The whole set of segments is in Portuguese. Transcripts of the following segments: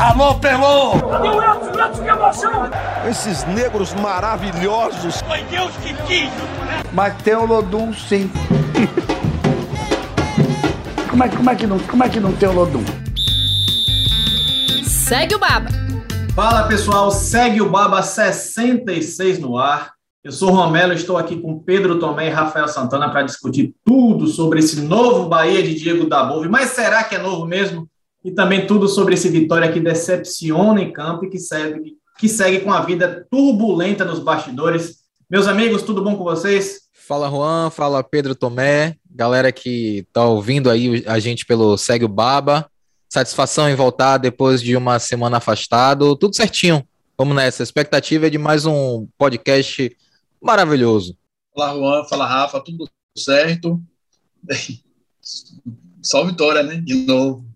Alô, Pelô! Cadê o Edson? Edson, que emoção! Esses negros maravilhosos. Foi Deus que quis, Mas tem o Lodum, sim. como, é, como, é que não, como é que não tem o Lodum? Segue o Baba. Fala pessoal, segue o Baba 66 no ar. Eu sou o Romelo, estou aqui com Pedro Tomé e Rafael Santana para discutir tudo sobre esse novo Bahia de Diego Dabove. Mas será que é novo mesmo? E também tudo sobre esse Vitória que decepciona em campo e que segue, que segue com a vida turbulenta nos bastidores. Meus amigos, tudo bom com vocês? Fala Juan, fala Pedro Tomé, galera que está ouvindo aí a gente pelo Segue o Baba. Satisfação em voltar depois de uma semana afastado, tudo certinho. Vamos nessa. A expectativa é de mais um podcast maravilhoso. Fala Juan, fala Rafa, tudo certo? Só vitória, né? De novo.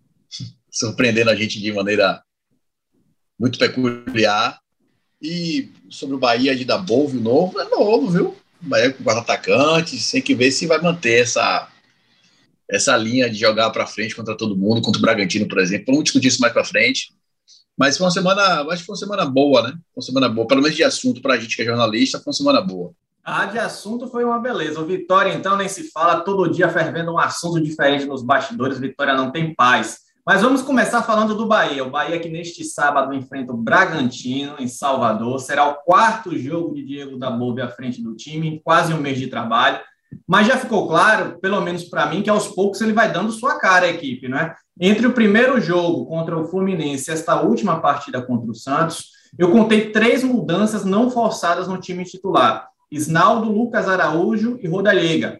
Surpreendendo a gente de maneira muito peculiar. E sobre o Bahia de Dabove, novo, é novo, viu? O Bahia com quatro atacantes, tem que ver se vai manter essa, essa linha de jogar para frente contra todo mundo, contra o Bragantino, por exemplo. Vamos discutir isso mais para frente. Mas foi uma semana, acho que foi uma semana boa, né? Foi uma semana boa, pelo menos de assunto para a gente que é jornalista, foi uma semana boa. Ah, de assunto foi uma beleza. O Vitória, então, nem se fala, todo dia fervendo um assunto diferente nos bastidores. Vitória não tem paz. Mas vamos começar falando do Bahia. O Bahia que neste sábado enfrenta o Bragantino em Salvador. Será o quarto jogo de Diego da Bobe à frente do time, em quase um mês de trabalho. Mas já ficou claro, pelo menos para mim, que aos poucos ele vai dando sua cara à equipe, não é? Entre o primeiro jogo contra o Fluminense e esta última partida contra o Santos, eu contei três mudanças não forçadas no time titular: Isnaldo, Lucas Araújo e Rodallega.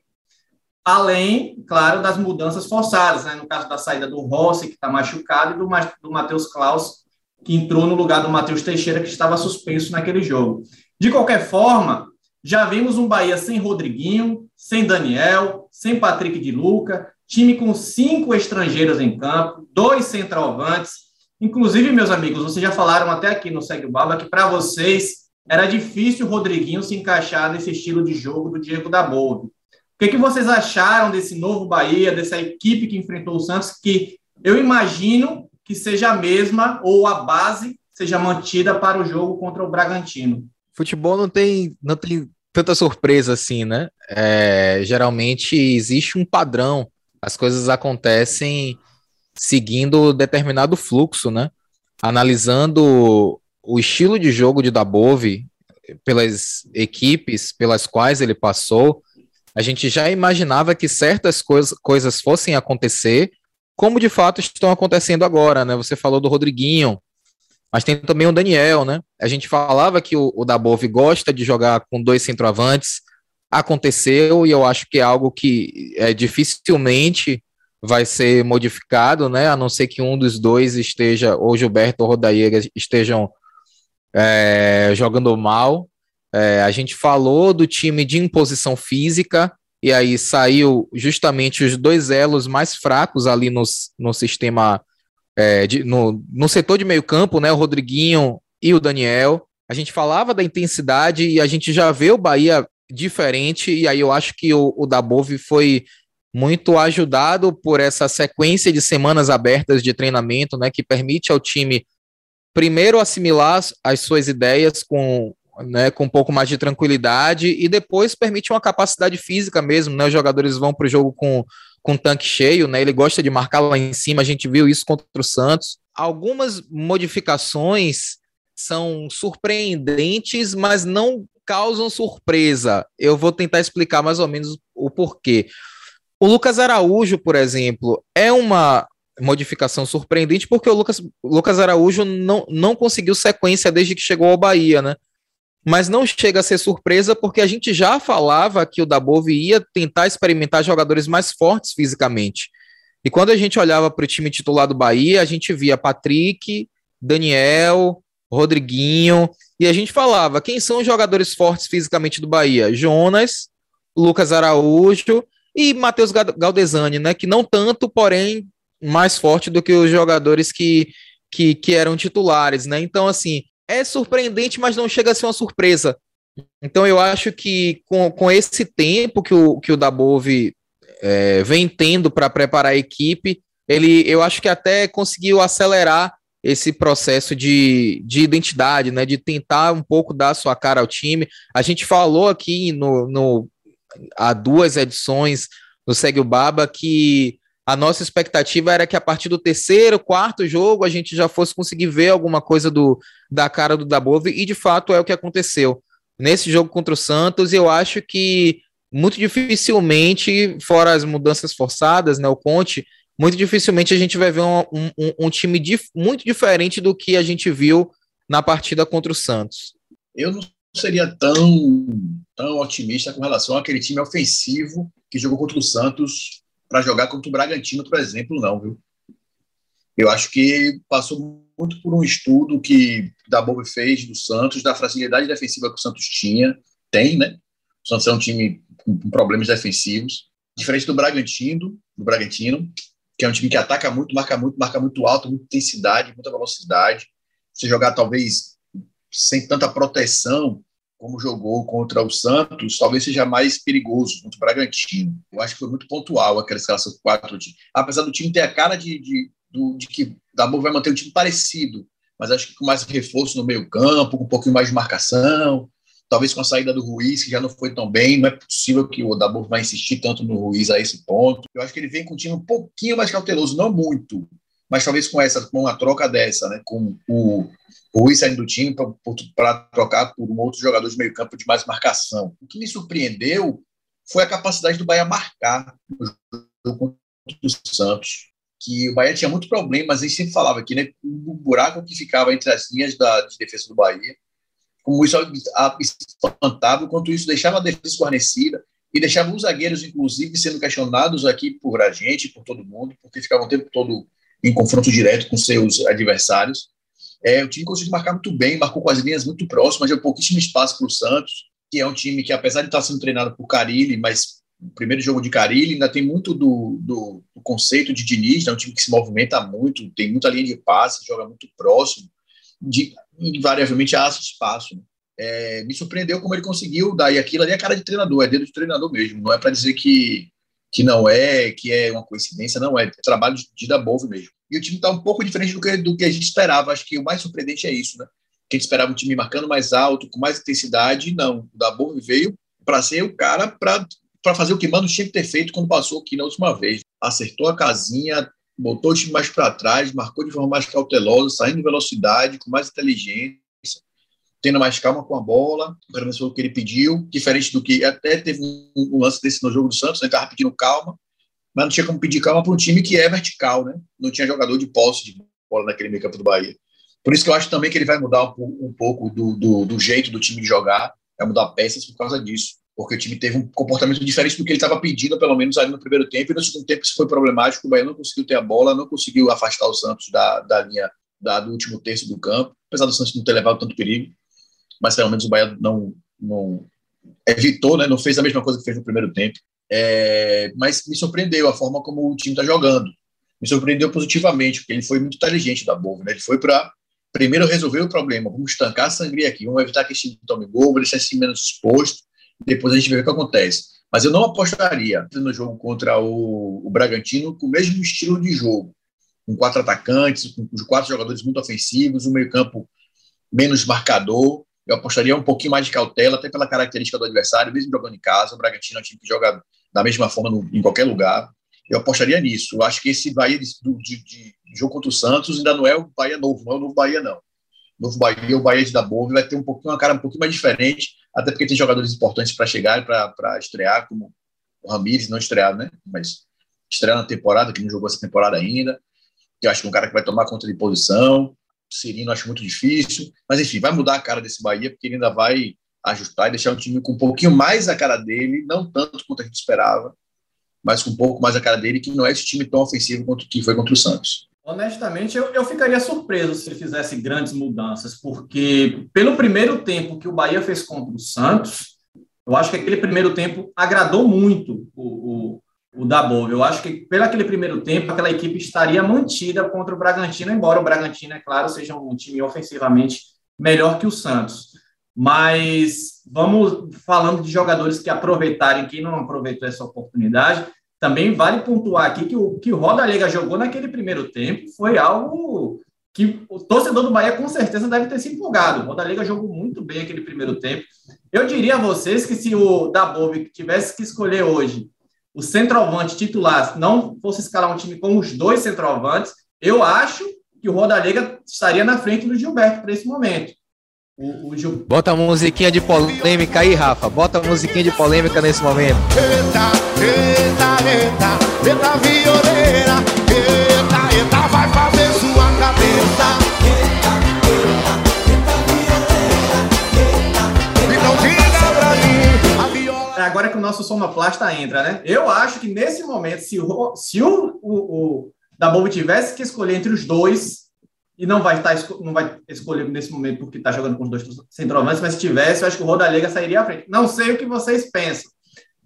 Além, claro, das mudanças forçadas, né? no caso da saída do Rossi, que está machucado, e do, do Matheus Klaus, que entrou no lugar do Matheus Teixeira, que estava suspenso naquele jogo. De qualquer forma, já vimos um Bahia sem Rodriguinho, sem Daniel, sem Patrick de Luca, time com cinco estrangeiros em campo, dois centroavantes. Inclusive, meus amigos, vocês já falaram até aqui no Segue o Baba que para vocês era difícil o Rodriguinho se encaixar nesse estilo de jogo do Diego da Boldo. O que, que vocês acharam desse novo Bahia, dessa equipe que enfrentou o Santos, que eu imagino que seja a mesma ou a base seja mantida para o jogo contra o Bragantino? Futebol não tem, não tem tanta surpresa assim, né? É, geralmente existe um padrão, as coisas acontecem seguindo determinado fluxo, né? Analisando o estilo de jogo de Dabove pelas equipes pelas quais ele passou, a gente já imaginava que certas coisas, coisas fossem acontecer, como de fato estão acontecendo agora, né? Você falou do Rodriguinho, mas tem também o Daniel, né? A gente falava que o, o Dabove gosta de jogar com dois centroavantes, aconteceu e eu acho que é algo que é, dificilmente vai ser modificado, né? A não ser que um dos dois esteja, ou Gilberto ou Rodaíra, estejam é, jogando mal. É, a gente falou do time de imposição física, e aí saiu justamente os dois elos mais fracos ali no, no sistema, é, de, no, no setor de meio campo, né? O Rodriguinho e o Daniel. A gente falava da intensidade e a gente já vê o Bahia diferente, e aí eu acho que o, o Dabove foi muito ajudado por essa sequência de semanas abertas de treinamento, né, que permite ao time primeiro assimilar as suas ideias com né, com um pouco mais de tranquilidade e depois permite uma capacidade física mesmo, né? Os jogadores vão para o jogo com, com tanque cheio, né? Ele gosta de marcar lá em cima, a gente viu isso contra o Santos. Algumas modificações são surpreendentes, mas não causam surpresa. Eu vou tentar explicar mais ou menos o porquê. O Lucas Araújo, por exemplo, é uma modificação surpreendente porque o Lucas, Lucas Araújo não, não conseguiu sequência desde que chegou ao Bahia, né? Mas não chega a ser surpresa porque a gente já falava que o Dabove ia tentar experimentar jogadores mais fortes fisicamente. E quando a gente olhava para o time titular do Bahia, a gente via Patrick, Daniel, Rodriguinho, e a gente falava quem são os jogadores fortes fisicamente do Bahia? Jonas, Lucas Araújo e Matheus Galdesani, né? Que não tanto, porém, mais forte do que os jogadores que, que, que eram titulares, né? Então, assim, é surpreendente, mas não chega a ser uma surpresa. Então eu acho que com, com esse tempo que o, que o Dabove é, vem tendo para preparar a equipe, ele eu acho que até conseguiu acelerar esse processo de, de identidade, né? De tentar um pouco dar sua cara ao time. A gente falou aqui no, no há duas edições no Segue o Baba que a nossa expectativa era que a partir do terceiro, quarto jogo, a gente já fosse conseguir ver alguma coisa do, da cara do Dabove, e de fato é o que aconteceu. Nesse jogo contra o Santos, eu acho que muito dificilmente, fora as mudanças forçadas, né, o Conte, muito dificilmente a gente vai ver um, um, um time dif muito diferente do que a gente viu na partida contra o Santos. Eu não seria tão, tão otimista com relação àquele time ofensivo que jogou contra o Santos para jogar contra o Bragantino, por exemplo, não, viu? Eu acho que passou muito por um estudo que da Bob fez do Santos, da fragilidade defensiva que o Santos tinha, tem, né? O Santos é um time com problemas defensivos, diferente do Bragantino, do Bragantino, que é um time que ataca muito, marca muito, marca muito alto, muita intensidade, muita velocidade. Você jogar talvez sem tanta proteção, como jogou contra o Santos, talvez seja mais perigoso contra o Bragantino. Eu acho que foi muito pontual aquela escalação de quatro. Apesar do time ter a cara de, de, de, de que Dabu vai manter um time parecido, mas acho que com mais reforço no meio campo, com um pouquinho mais de marcação, talvez com a saída do Ruiz, que já não foi tão bem, não é possível que o Dabu vai insistir tanto no Ruiz a esse ponto. Eu acho que ele vem com um time um pouquinho mais cauteloso, não muito, mas talvez com essa, com uma troca dessa, né, com o o Rui saindo do time para trocar por um outro jogador de meio campo de mais marcação. O que me surpreendeu foi a capacidade do Bahia marcar no jogo contra o Santos. Que o Bahia tinha muito problema, mas a gente sempre falava aqui, né? O buraco que ficava entre as linhas da, de defesa do Bahia, como isso espantava, quanto isso deixava a defesa esguarnecida e deixava os zagueiros, inclusive, sendo questionados aqui por a gente, por todo mundo, porque ficavam o tempo todo em confronto direto com seus adversários. É, o time conseguiu marcar muito bem, marcou com as linhas muito próximas, deu pouquíssimo espaço para o Santos, que é um time que, apesar de estar sendo treinado por Carilli, mas o primeiro jogo de Carilli ainda tem muito do, do, do conceito de Diniz, é um time que se movimenta muito, tem muita linha de passe, joga muito próximo, de, invariavelmente acha espaço. É, me surpreendeu como ele conseguiu dar, aquilo ali é cara de treinador, é dedo de treinador mesmo, não é para dizer que, que não é, que é uma coincidência, não é, é trabalho de, de Dabove mesmo. E o time está um pouco diferente do que, do que a gente esperava. Acho que o mais surpreendente é isso, né? Que a gente esperava um time marcando mais alto, com mais intensidade. Não, o Dabov veio para ser o cara para fazer o que Mano tinha que ter feito quando passou aqui na última vez. Acertou a casinha, botou o time mais para trás, marcou de forma mais cautelosa, saindo de velocidade, com mais inteligência, tendo mais calma com a bola, pelo menos foi o que ele pediu, diferente do que até teve um, lance desse no jogo do Santos, né? ele estava pedindo calma, mas não tinha como pedir calma para um time que é vertical, né? Não tinha jogador de posse de bola naquele meio campo do Bahia. Por isso que eu acho também que ele vai mudar um, um pouco do, do, do, jeito do time de jogar, vai mudar peças por causa disso. Porque o time teve um comportamento diferente do que ele estava pedindo, pelo menos ali no primeiro tempo, e no segundo tempo isso foi problemático. O Bahia não conseguiu ter a bola, não conseguiu afastar o Santos da, da linha da, do último terço do campo, apesar do Santos não ter levado tanto perigo, mas pelo menos o Bahia não, não evitou, né, não fez a mesma coisa que fez no primeiro tempo. É, mas me surpreendeu a forma como o time está jogando. Me surpreendeu positivamente, porque ele foi muito inteligente da Bovo. Né? Ele foi para primeiro resolver o problema, vamos estancar a sangria aqui, vamos evitar que esse time tome gol, deixar esse time menos exposto, depois a gente vê o que acontece. Mas eu não apostaria no jogo contra o, o Bragantino com o mesmo estilo de jogo, com quatro atacantes, com os quatro jogadores muito ofensivos, o meio-campo menos marcador, eu apostaria um pouquinho mais de cautela, até pela característica do adversário, mesmo jogando em casa. O Bragantino é um time que joga da mesma forma no, em qualquer lugar. Eu apostaria nisso. Eu acho que esse Bahia de, de, de, jogo contra o Santos ainda não é o Bahia novo, não é o novo Bahia, não. O novo Bahia, o Bahia de Dabove, vai ter um pouquinho, uma cara um pouquinho mais diferente, até porque tem jogadores importantes para chegar para estrear, como o Ramires, não estrear, né? Mas estrear na temporada, que não jogou essa temporada ainda. Eu acho que é um cara que vai tomar conta de posição. Cirino acho muito difícil, mas enfim, vai mudar a cara desse Bahia, porque ele ainda vai ajustar e deixar um time com um pouquinho mais a cara dele, não tanto quanto a gente esperava, mas com um pouco mais a cara dele, que não é esse time tão ofensivo quanto que foi contra o Santos. Honestamente, eu, eu ficaria surpreso se ele fizesse grandes mudanças, porque pelo primeiro tempo que o Bahia fez contra o Santos, eu acho que aquele primeiro tempo agradou muito o, o o da Bova. Eu acho que, pelo aquele primeiro tempo, aquela equipe estaria mantida contra o Bragantino, embora o Bragantino, é claro, seja um time ofensivamente melhor que o Santos. Mas vamos falando de jogadores que aproveitarem, quem não aproveitou essa oportunidade, também vale pontuar aqui que o que o Roda Liga jogou naquele primeiro tempo foi algo que o torcedor do Bahia com certeza deve ter se empolgado. O Rodalega jogou muito bem aquele primeiro tempo. Eu diria a vocês que se o Dabov tivesse que escolher hoje o centroavante titular, não fosse escalar um time com os dois centroavantes, eu acho que o Rodalega estaria na frente do Gilberto para esse momento. O, o Gil... Bota a musiquinha de polêmica aí, Rafa. Bota a musiquinha de polêmica nesse momento. Eita, eita, eita, eita, violeira. Eita, eita, vai fazer sua cabeça. É agora que o nosso sonoplasta entra, né? Eu acho que nesse momento, se o, se o, o, o Dabobo tivesse que escolher entre os dois, e não vai, estar, não vai escolher nesse momento porque está jogando com dois centroavantes, mas se tivesse, eu acho que o Rodalega sairia à frente. Não sei o que vocês pensam.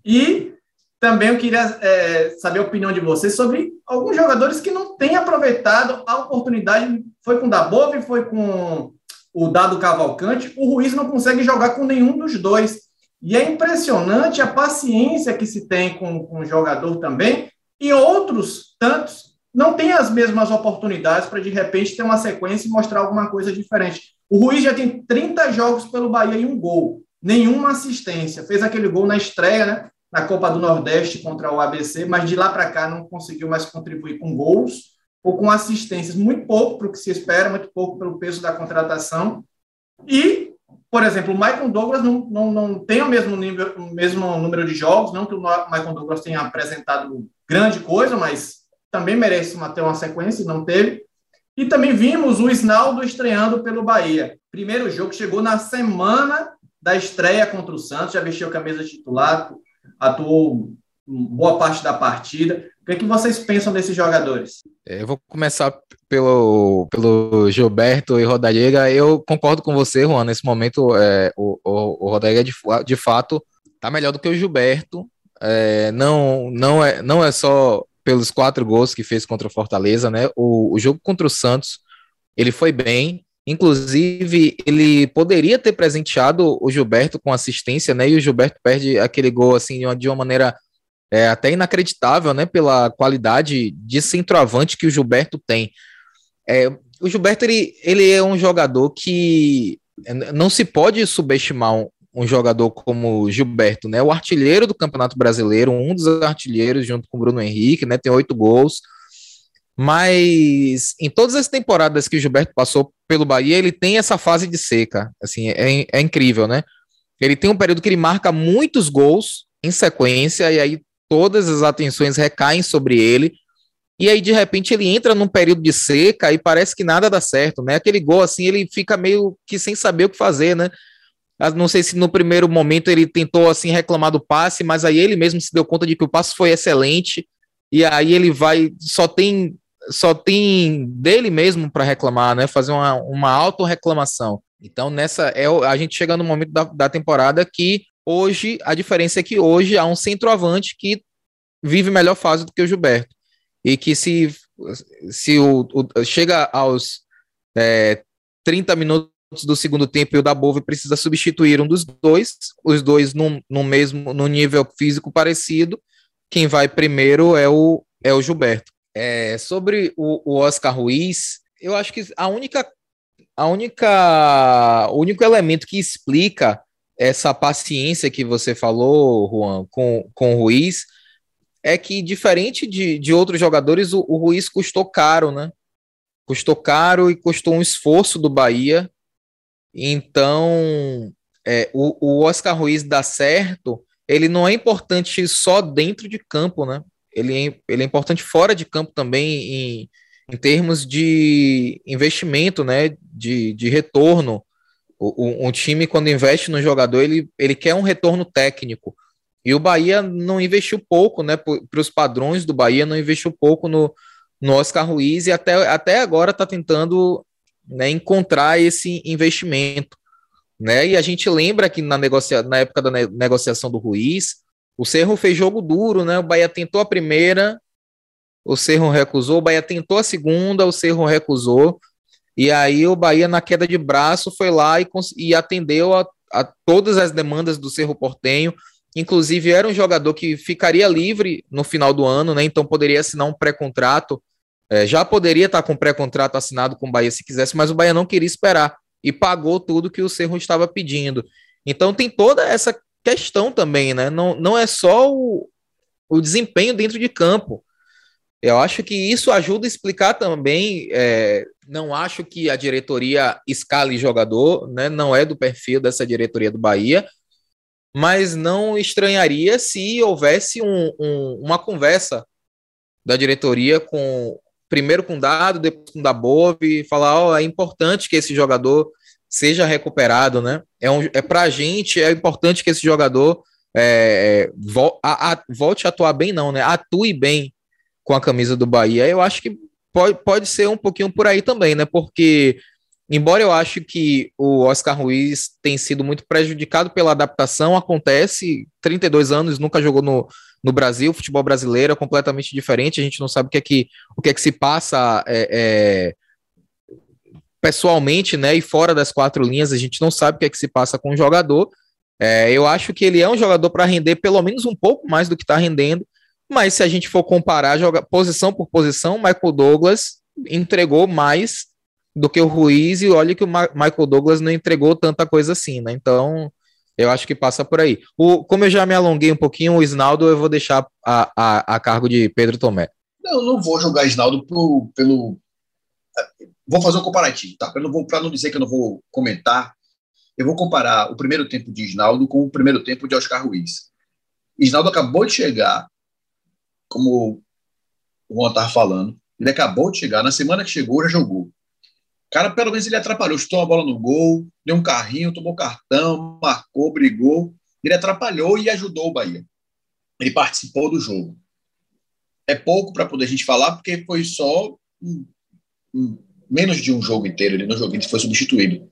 E também eu queria é, saber a opinião de vocês sobre alguns jogadores que não têm aproveitado a oportunidade. Foi com o Dabov, foi com o Dado Cavalcante. O Ruiz não consegue jogar com nenhum dos dois. E é impressionante a paciência que se tem com, com o jogador também, e outros tantos não tem as mesmas oportunidades para, de repente, ter uma sequência e mostrar alguma coisa diferente. O Ruiz já tem 30 jogos pelo Bahia e um gol, nenhuma assistência. Fez aquele gol na estreia, né, na Copa do Nordeste contra o ABC, mas de lá para cá não conseguiu mais contribuir com gols ou com assistências. Muito pouco para o que se espera, muito pouco pelo peso da contratação. E, por exemplo, o Michael Douglas não, não, não tem o mesmo, nível, o mesmo número de jogos, não que o Michael Douglas tenha apresentado grande coisa, mas também merece ter uma sequência, não teve. E também vimos o Isnaldo estreando pelo Bahia. Primeiro jogo chegou na semana da estreia contra o Santos, já vestiu a camisa titular, atuou boa parte da partida. O que, é que vocês pensam desses jogadores? É, eu vou começar pelo, pelo Gilberto e Rodallega. Eu concordo com você, Juan. Nesse momento, é, o, o, o Rodallega, de, de fato, está melhor do que o Gilberto. É, não, não, é, não é só pelos quatro gols que fez contra o Fortaleza, né? O, o jogo contra o Santos, ele foi bem. Inclusive, ele poderia ter presenteado o Gilberto com assistência, né? E o Gilberto perde aquele gol assim de uma, de uma maneira é, até inacreditável, né? Pela qualidade de centroavante que o Gilberto tem. É, o Gilberto ele, ele é um jogador que não se pode subestimar um, jogador como Gilberto, né? O artilheiro do Campeonato Brasileiro, um dos artilheiros junto com o Bruno Henrique, né? Tem oito gols. Mas em todas as temporadas que o Gilberto passou pelo Bahia, ele tem essa fase de seca. Assim, é, é incrível, né? Ele tem um período que ele marca muitos gols em sequência, e aí todas as atenções recaem sobre ele. E aí, de repente, ele entra num período de seca e parece que nada dá certo, né? Aquele gol, assim, ele fica meio que sem saber o que fazer, né? Não sei se no primeiro momento ele tentou assim reclamar do passe, mas aí ele mesmo se deu conta de que o passe foi excelente e aí ele vai só tem só tem dele mesmo para reclamar, né? Fazer uma, uma auto reclamação. Então nessa é a gente chega no momento da, da temporada que hoje a diferença é que hoje há um centroavante que vive melhor fase do que o Gilberto e que se se o, o chega aos é, 30 minutos do segundo tempo e o da Bove precisa substituir um dos dois, os dois no, no mesmo no nível físico parecido. Quem vai primeiro é o, é o Gilberto. É, sobre o, o Oscar Ruiz, eu acho que a única a única o único elemento que explica essa paciência que você falou, Juan, com, com o Ruiz, é que, diferente de, de outros jogadores, o, o Ruiz custou caro, né? Custou caro e custou um esforço do Bahia então, é, o, o Oscar Ruiz dá certo, ele não é importante só dentro de campo, né? Ele é, ele é importante fora de campo também em, em termos de investimento, né? De, de retorno. O, um time, quando investe no jogador, ele, ele quer um retorno técnico. E o Bahia não investiu pouco, né? Para os padrões do Bahia, não investiu pouco no, no Oscar Ruiz e até, até agora está tentando né, encontrar esse investimento. Né? E a gente lembra que na, negocia na época da ne negociação do Ruiz, o Cerro fez jogo duro, né? O Bahia tentou a primeira, o Cerro recusou, o Bahia tentou a segunda, o Cerro recusou. E aí o Bahia, na queda de braço, foi lá e, e atendeu a, a todas as demandas do Cerro Portenho. Inclusive, era um jogador que ficaria livre no final do ano, né? Então poderia assinar um pré-contrato É, já poderia estar com pré-contrato assinado com o Bahia se quisesse, mas o Bahia não queria esperar e pagou tudo que o Cerro estava pedindo. Então tem toda essa questão também, né? Não, não é só o, o desempenho dentro de campo. Eu acho que isso ajuda a explicar também. É, não acho que a diretoria escale jogador, né? Não é do perfil dessa diretoria do Bahia, mas não estranharia se houvesse um, um, uma conversa da diretoria com primeiro com dado, depois com da Bove, falar, ó, oh, é importante que esse jogador seja recuperado, né? É, um, é pra gente, é importante que esse jogador é, vo, a, a, volte a atuar bem, não, né? Atue bem com a camisa do Bahia. Eu acho que pode, pode ser um pouquinho por aí também, né? Porque, embora eu acho que o Oscar Ruiz tem sido muito prejudicado pela adaptação, acontece, 32 anos, nunca jogou no, no Brasil, futebol brasileiro é completamente diferente, a gente não sabe o que é que, o que, é que se passa é, é, pessoalmente, né, e fora das quatro linhas, a gente não sabe o que é que se passa com o jogador. É, eu acho que ele é um jogador para render pelo menos um pouco mais do que está rendendo, mas se a gente for comparar joga, posição por posição, Michael Douglas entregou mais do que o Ruiz, e olha que o Ma Michael Douglas não entregou tanta coisa assim, né? Então, eu acho que passa por aí. O, como eu já me alonguei um pouquinho, o Isnaldo eu vou deixar a, a, a cargo de Pedro Tomé. Não, não vou jogar Isnaldo pelo, pelo Vou fazer um comparativo, tá? Para não, não dizer que eu não vou comentar, eu vou comparar o primeiro tempo de Isnaldo com o primeiro tempo de Oscar Ruiz. Isnaldo acabou de chegar, como o Juan estava falando, ele acabou de chegar, na semana que chegou, já jogou. Cara, pelo menos ele atrapalhou, chutou a bola no gol, deu um carrinho, tomou cartão, marcou, brigou. Ele atrapalhou e ajudou o Bahia. Ele participou do jogo. É pouco para poder a gente falar, porque foi só um, um, menos de um jogo inteiro, ele no jogo ele foi substituído.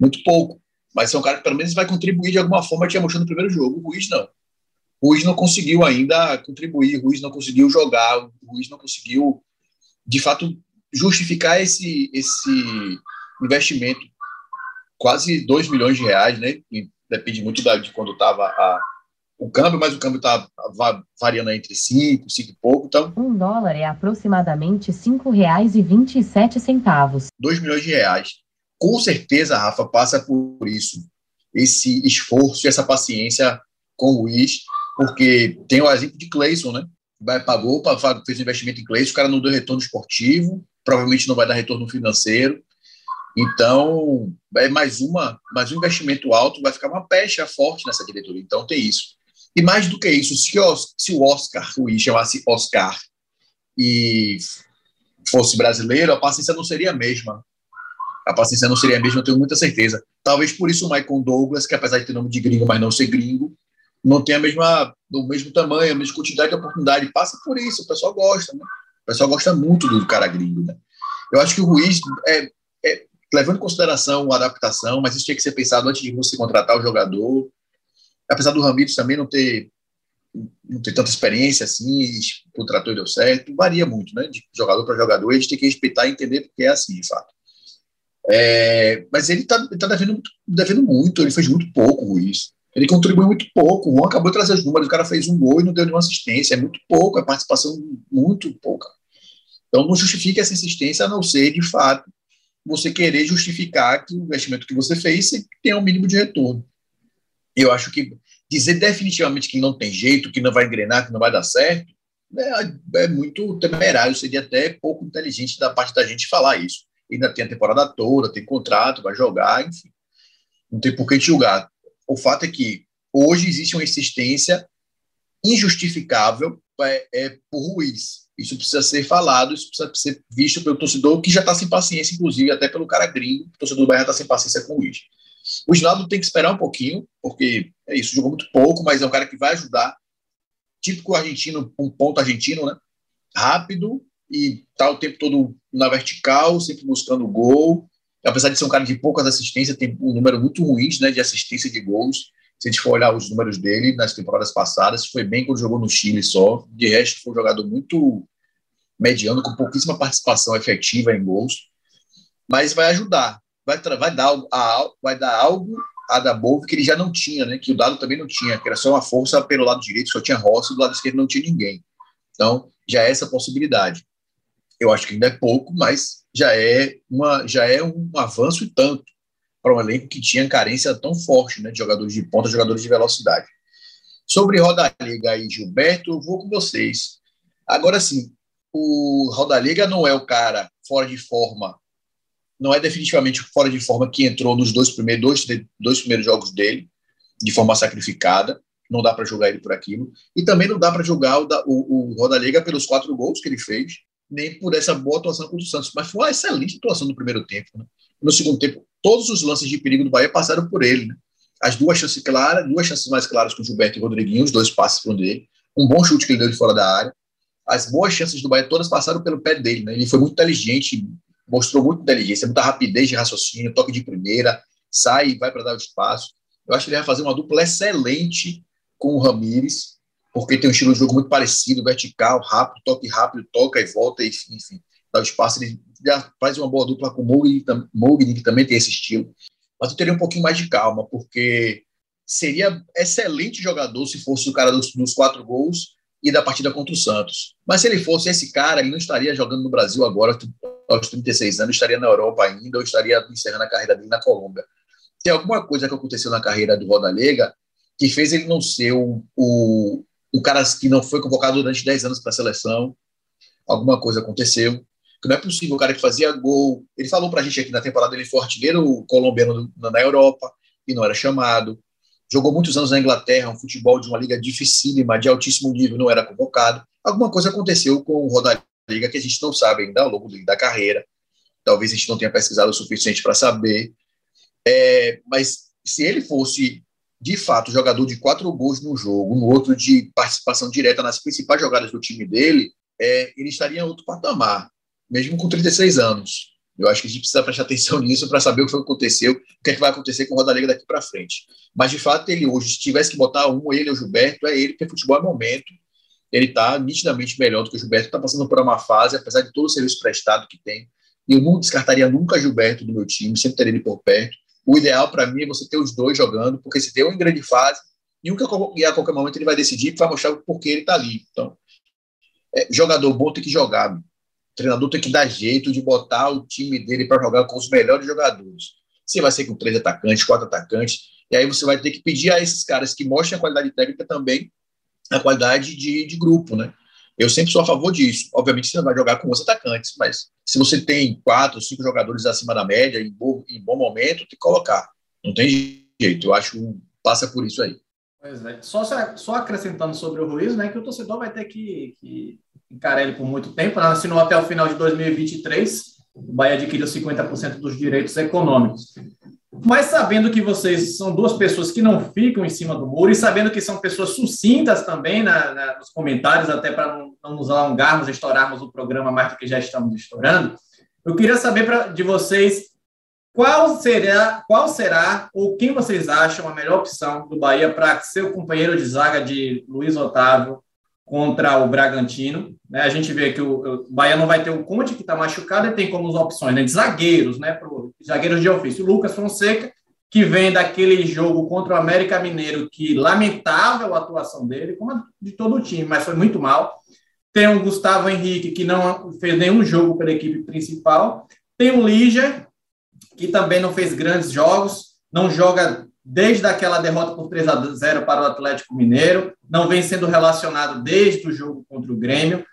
Muito pouco. Mas é um cara que pelo menos vai contribuir de alguma forma, tinha mostrado no primeiro jogo. O Ruiz não. O Ruiz não conseguiu ainda contribuir, o Ruiz não conseguiu jogar, o Ruiz não conseguiu, de fato, justificar esse, esse investimento. Quase 2 milhões de reais, né? E depende muito da, de quando estava o câmbio, mas o câmbio está variando entre 5, 5 e pouco. Então, um dólar é aproximadamente R$ 5,27. 2 milhões de reais. Com certeza, Rafa, passa por isso. Esse esforço e essa paciência com o Luiz, porque tem o exemplo de Cleison, né? Pagou, fez um investimento em Cleison, o cara não deu retorno esportivo, provavelmente não vai dar retorno financeiro. Então, é mais uma, mais um investimento alto, vai ficar uma pecha forte nessa diretoria. Então, tem isso. E mais do que isso, se o, se o Oscar Ruiz chamasse Oscar e fosse brasileiro, a paciência não seria a mesma. A paciência não seria a mesma, eu tenho muita certeza. Talvez por isso o Michael Douglas, que apesar de ter nome de gringo, mas não ser gringo, não tem a mesma, o mesmo tamanho, a mesma quantidade de oportunidade. Passa por isso, o pessoal gosta, né? O pessoal gosta muito do cara gringo, né? Eu acho que o Ruiz, é, é, levando em consideração a adaptação, mas isso tinha que ser pensado antes de você contratar o jogador apesar do Ramires também não ter não ter tanta experiência assim, o trator deu certo, varia muito, né, de jogador para jogador, a gente tem que respeitar e entender porque é assim, de fato. É, mas ele está tá devendo, devendo muito, ele fez muito pouco, Ruiz. Ele contribuiu muito pouco. O Juan acabou de trazer os números, o cara fez um gol e não deu nenhuma assistência. É muito pouco, a participação muito pouca. Então não justifica essa insistência, a não ser, de fato, você querer justificar que o investimento que você fez tenha um mínimo de retorno. Eu acho que dizer definitivamente que não tem jeito, que não vai engrenar, que não vai dar certo, é, é muito temerário, seria até pouco inteligente da parte da gente falar isso. Ainda tem a temporada toda, tem contrato, vai jogar, enfim. Não tem por que julgar. O fato é que hoje existe uma insistência injustificável é, é, por Ruiz. Isso precisa ser falado, isso precisa ser visto pelo torcedor, que já está sem paciência, inclusive, até pelo cara gringo. O torcedor do Bahia está sem paciência com o Ruiz. O Ginaldo tem que esperar um pouquinho, porque é isso, jogou muito pouco, mas é um cara que vai ajudar. Típico argentino, um ponto argentino, né? Rápido e tá o tempo todo na vertical, sempre buscando gol. Apesar de ser um cara de poucas assistências, tem um número muito ruim né, de assistência de gols. Se a gente for olhar os números dele nas temporadas passadas, foi bem quando jogou no Chile só. De resto, foi um jogador muito mediano, com pouquíssima participação efetiva em gols. Mas vai ajudar vai, vai, dar, a, vai dar algo a da Bove que ele já não tinha, né? Que o Dado também não tinha, que era só uma força pelo lado direito, só tinha Rossi, do lado esquerdo não tinha ninguém. Então, já é essa possibilidade. Eu acho que ainda é pouco, mas já é, uma, já é um avanço e tanto para um elenco que tinha carência tão forte né, de jogadores de ponta, jogadores de velocidade. Sobre Rodaliga e Gilberto, eu vou com vocês. Agora sim, o Rodaliga não é o cara fora de forma, não é definitivamente fora de forma que entrou nos dois primeiros, dois, dois primeiros jogos dele, de forma sacrificada. Não dá para jogar ele por aquilo. E também não dá para jogar o, o, o Rodaliga pelos quatro gols que ele fez, nem por essa boa atuação contra o Santos. Mas foi uma excelente atuação no primeiro tempo. Né? No segundo tempo, todos os lances de perigo do Bahia passaram por ele. Né? As duas chances claras, duas chances mais claras com o Gilberto e o Rodriguinho, os dois passes foram dele. Um bom chute que ele deu de fora da área. As boas chances do Bahia todas passaram pelo pé dele. Né? Ele foi muito inteligente, mostrou muita inteligência, muita rapidez de raciocínio, toque de primeira, sai e vai para dar o espaço. Eu acho que ele vai fazer uma dupla excelente com o Ramires, porque tem um estilo de jogo muito parecido, vertical, rápido, toque rápido, toca e volta, enfim, enfim dá o espaço. Ele já faz uma boa dupla com o Mogni, que também tem esse estilo. Mas eu teria um pouquinho mais de calma, porque seria excelente jogador se fosse o cara dos, dos quatro gols e da partida contra o Santos. Mas se ele fosse esse cara, ele não estaria jogando no Brasil agora, aos 36 anos, estaria na Europa ainda, ou estaria encerrando a carreira dele na Colômbia. Tem alguma coisa que aconteceu na carreira do Rodalega que fez ele não ser o, o cara que não foi convocado durante 10 anos para a seleção. Alguma coisa aconteceu. Que não é possível o cara que fazia gol. Ele falou para a gente aqui na temporada, ele foi artilheiro colombiano na Europa e não era chamado. Jogou muitos anos na Inglaterra, um futebol de uma liga dificílima, de altíssimo nível, não era convocado. Alguma coisa aconteceu com o Rodaliga que a gente não sabe ainda ao longo da carreira. Talvez a gente não tenha pesquisado o suficiente para saber. É, mas se ele fosse de fato jogador de quatro gols no jogo, no outro de participação direta nas principais jogadas do time dele, é, ele estaria em outro patamar, mesmo com 36 anos. Eu acho que a gente precisa prestar atenção nisso para saber o que foi que aconteceu, o que, é que vai acontecer com o Rodalega daqui para frente. Mas, de fato, ele hoje, se tivesse que botar um, ele ou o Gilberto, é ele, porque futebol é momento. Ele está nitidamente melhor do que o Gilberto, está passando por uma fase, apesar de todo o serviço prestado que tem. Eu não descartaria nunca Gilberto do meu time, sempre teria ele por perto. O ideal para mim é você ter os dois jogando, porque se tem um em grande fase, e um que a qualquer momento ele vai decidir, vai mostrar por que ele está ali. Então, é, jogador bom tem que jogar. O treinador tem que dar jeito de botar o time dele para jogar com os melhores jogadores. Você vai ser com três atacantes, quatro atacantes, e aí você vai ter que pedir a esses caras que mostrem a qualidade técnica também a qualidade de, de grupo, né? Eu sempre sou a favor disso. Obviamente você não vai jogar com os atacantes, mas se você tem quatro, cinco jogadores acima da média, em bom, em bom momento, tem que colocar. Não tem jeito. Eu acho que passa por isso aí. Pois é. Só, só acrescentando sobre o Ruiz, né, que o torcedor vai ter que, que encarar ele por muito tempo. Né? Assinou até o final de 2023. O Bahia adquiriu 50% dos direitos econômicos. Mas sabendo que vocês são duas pessoas que não ficam em cima do muro e sabendo que são pessoas sucintas também na, na, nos comentários, até para não, não, nos alongarmos, estourarmos o programa mais do que já estamos estourando, eu queria saber pra, de vocês qual será, qual será ou quem vocês acham a melhor opção do Bahia para ser o companheiro de zaga de Luiz Otávio contra o Bragantino. Né? A gente vê que o, o Bahia não vai ter o Conte, que está machucado, e tem como opções né, de zagueiros, né, pro, zagueiros de ofício. O Lucas Fonseca, que vem daquele jogo contra o América Mineiro, que lamentável a atuação dele, como de todo o time, mas foi muito mal. Tem o Gustavo Henrique, que não fez nenhum jogo pela equipe principal. Tem o Lígia, que também não fez grandes jogos, não joga desde aquela derrota por 3 a 0 para o Atlético Mineiro, não vem sendo relacionado desde o jogo contra o Grêmio.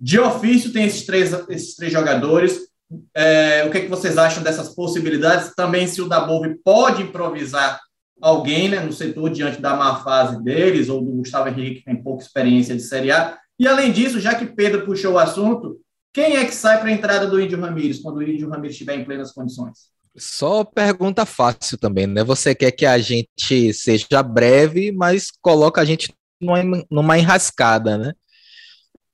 De ofício tem esses três, esses três jogadores. É, o que, é que vocês acham dessas possibilidades? Também se o Dabove pode improvisar alguém né, no setor diante da má fase deles, ou do Gustavo Henrique, que tem pouca experiência de Série A. E além disso, já que Pedro puxou o assunto, quem é que sai para a entrada do Índio Ramírez, quando o Índio Ramírez estiver em plenas condições? Só pergunta fácil também, né? Você quer que a gente seja breve, mas coloca a gente numa, enrascada, né?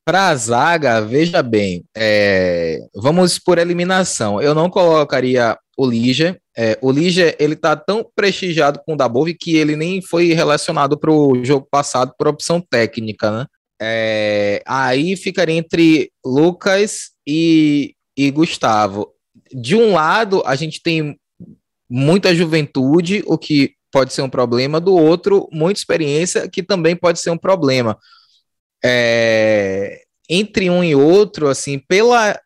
Para a zaga, veja bem, é, vamos por eliminação. Eu não colocaria o Lígia. É, o Lígia, ele tá tão prestigiado com o Dabove que ele nem foi relacionado para o jogo passado por opção técnica, né? É, aí ficaria entre Lucas e, e Gustavo de um lado, a gente tem muita juventude, o que pode ser um problema, do outro, muita experiência, que também pode ser um problema. É, entre um e outro, assim, pela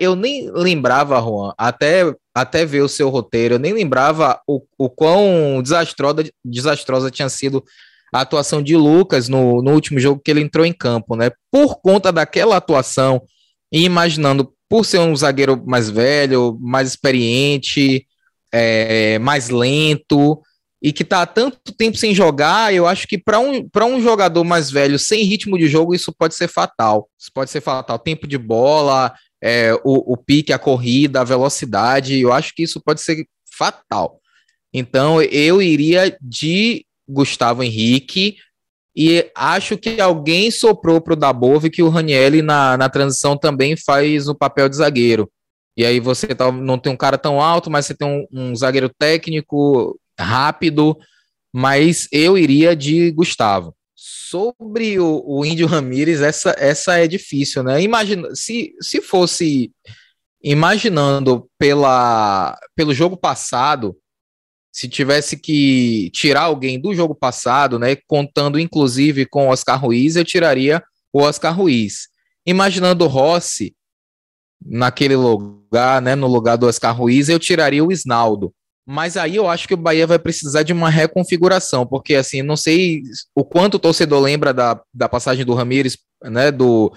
eu nem lembrava, Juan, até, até ver o seu roteiro, eu nem lembrava o, o quão desastrosa, desastrosa tinha sido a atuação de Lucas no, no último jogo que ele entrou em campo, né? Por conta daquela atuação, e imaginando, por ser um zagueiro mais velho, mais experiente, é, mais lento, e que está há tanto tempo sem jogar, eu acho que para um, um jogador mais velho, sem ritmo de jogo, isso pode ser fatal. Isso pode ser fatal. Tempo de bola, é, o, o pique, a corrida, a velocidade, eu acho que isso pode ser fatal. Então, eu iria de Gustavo Henrique, e acho que alguém soprou para o Dabove que o Ranielli na, na transição também faz o papel de zagueiro. E aí você tá, não tem um cara tão alto, mas você tem um, um zagueiro técnico, rápido, mas eu iria de Gustavo. Sobre o, o Índio Ramírez, essa, essa é difícil, né? Imagina, se, se fosse imaginando pela, pelo jogo passado, se tivesse que tirar alguém do jogo passado, né, contando inclusive com Oscar Ruiz, eu tiraria o Oscar Ruiz. Imaginando o Rossi naquele lugar, né, no lugar do Oscar Ruiz, eu tiraria o Isnaldo. Mas aí eu acho que o Bahia vai precisar de uma reconfiguração, porque assim, não sei o quanto o torcedor lembra da, da passagem do Ramires, né, do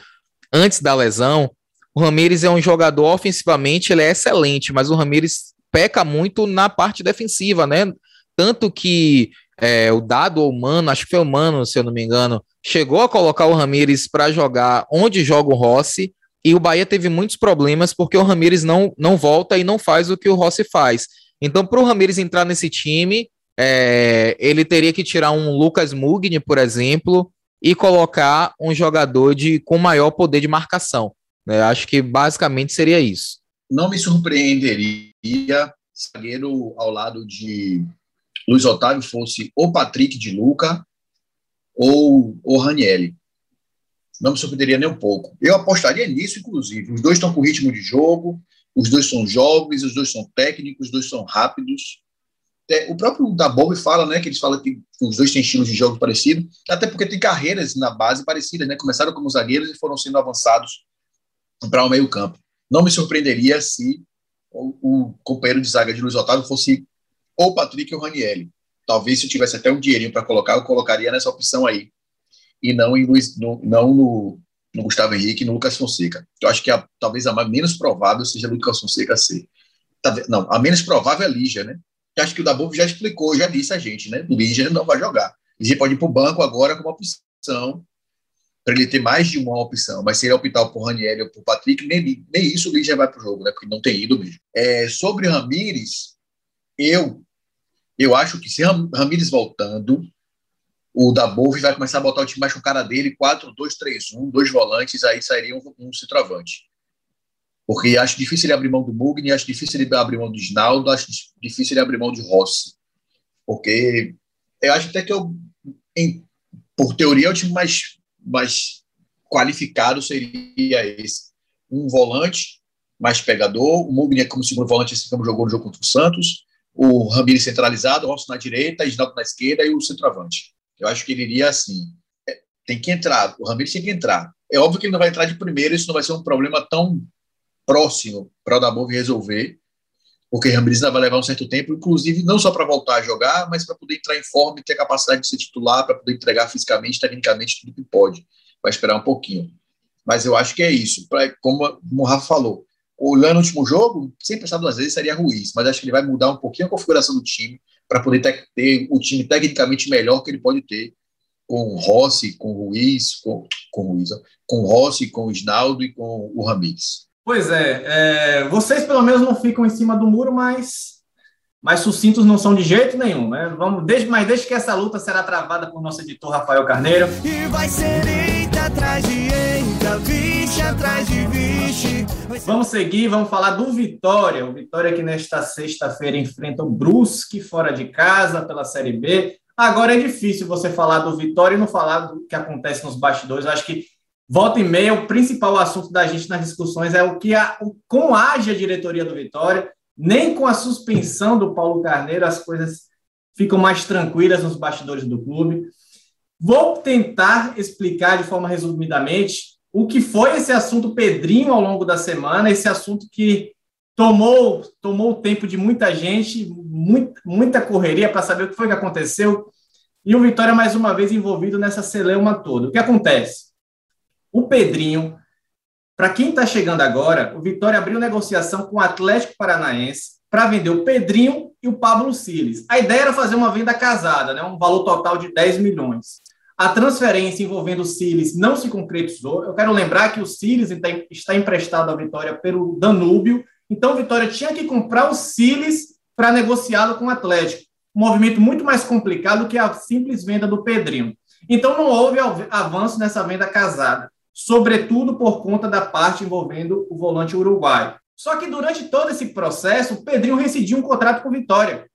antes da lesão. O Ramires é um jogador ofensivamente, ele é excelente, mas o Ramires peca muito na parte defensiva, né? Tanto que é, o dado humano, acho que foi o Mano, se eu não me engano, chegou a colocar o Ramires para jogar onde joga o Rossi, e o Bahia teve muitos problemas porque o Ramires não, não volta e não faz o que o Rossi faz. Então, para o Ramires entrar nesse time, é, ele teria que tirar um Lucas Mugni, por exemplo, e colocar um jogador de, com maior poder de marcação. Né? Acho que basicamente seria isso. Não me surpreenderia zagueiro ao lado de Luiz Otávio fosse ou Patrick de Luca ou o Ranielli. Não me surpreenderia nem um pouco. Eu apostaria nisso, inclusive. Os dois estão com ritmo de jogo, os dois são jovens, os dois são técnicos, os dois são rápidos. É, o próprio da Bob fala, né, que eles falam que os dois têm estilos de jogo parecidos, até porque tem carreiras na base parecidas, né? Começaram como zagueiros e foram sendo avançados para o meio campo. Não me surpreenderia se o, o companheiro de zaga de Luiz Otávio fosse ou Patrick ou Ranielli. Talvez se eu tivesse até um dinheirinho para colocar, eu colocaria nessa opção aí. E não, em Luiz, no, não no, no Gustavo Henrique e no Lucas Fonseca. Eu acho que a, talvez a mais, menos provável seja Lucas Fonseca ser. Não, a menos provável é Lígia, né? Eu acho que o Dabu já explicou, já disse a gente, né? Lígia não vai jogar. Lígia pode ir para o banco agora como opção para ele ter mais de uma opção. Mas se ele optar por Ranieri ou por Patrick, nem, nem isso o já vai para o jogo, né? Porque não tem ido mesmo. É, sobre Ramires, eu eu acho que se Ramires voltando, o Dabov vai começar a botar o time mais com o cara dele, 4-2-3-1, dois volantes, aí sairia um, um centroavante. Porque acho difícil ele abrir mão do Mugni, acho difícil ele abrir mão do Snaldo, acho difícil ele abrir mão de Rossi. Porque eu acho até que eu, em, por teoria, é o time mais mais qualificado seria esse. Um volante mais pegador, o Mugni como segundo volante, assim como jogou no jogo contra o Santos, o Ramires centralizado, o Rossi na direita, Isnaldo na esquerda e o centroavante. Eu acho que ele iria assim. É, tem que entrar, o Ramires tem que entrar. É óbvio que ele não vai entrar de primeiro, isso não vai ser um problema tão próximo para o Dabov resolver, porque Ramires ainda vai levar um certo tempo, inclusive não só para voltar a jogar, mas para poder entrar em forma e ter a capacidade de ser titular, para poder entregar fisicamente, tecnicamente, tudo que pode. Vai esperar um pouquinho. Mas eu acho que é isso. Pra, como, como o Rafa falou, olhando o último jogo, sem pensar duas vezes, seria Ruiz, mas acho que ele vai mudar um pouquinho a configuração do time para poder ter, ter, o time tecnicamente melhor que ele pode ter com Rossi, com Ruiz, com, com Ruiz, com Rossi, com Isnaldo e com o Ramires. Pois é, é, vocês pelo menos não ficam em cima do muro, mas, mas sucintos não são de jeito nenhum, né? Vamos, desde, mas desde que essa luta será travada por nosso editor Rafael Carneiro. E vai ser eita atrás de eita, vixe atrás de vixe. Vamos seguir, vamos falar do Vitória. O Vitória que nesta sexta-feira enfrenta o Brusque fora de casa pela Série B. Agora é difícil você falar do Vitória e não falar do que acontece nos bastidores. Eu acho que Volta e meia, o principal assunto da gente nas discussões é o que a, o, age a diretoria do Vitória. Nem com a suspensão do Paulo Carneiro as coisas ficam mais tranquilas nos bastidores do clube. Vou tentar explicar de forma resumidamente o que foi esse assunto Pedrinho ao longo da semana, esse assunto que tomou, tomou o tempo de muita gente, muita, muita correria para saber o que foi que aconteceu, e o Vitória mais uma vez envolvido nessa celeuma toda. O que acontece? O Pedrinho, para quem está chegando agora, o Vitória abriu negociação com o Atlético Paranaense para vender o Pedrinho e o Pablo Siles. A ideia era fazer uma venda casada, né, um valor total de 10 milhões. A transferência envolvendo o Siles não se concretizou. Eu quero lembrar que o Siles está emprestado à Vitória pelo Danúbio, então o Vitória tinha que comprar o Siles para negociá-lo com o Atlético. Um movimento muito mais complicado que a simples venda do Pedrinho. Então não houve avanço nessa venda casada, sobretudo por conta da parte envolvendo o volante uruguaio. Só que durante todo esse processo, o Pedrinho rescindiu um contrato com o Vitória.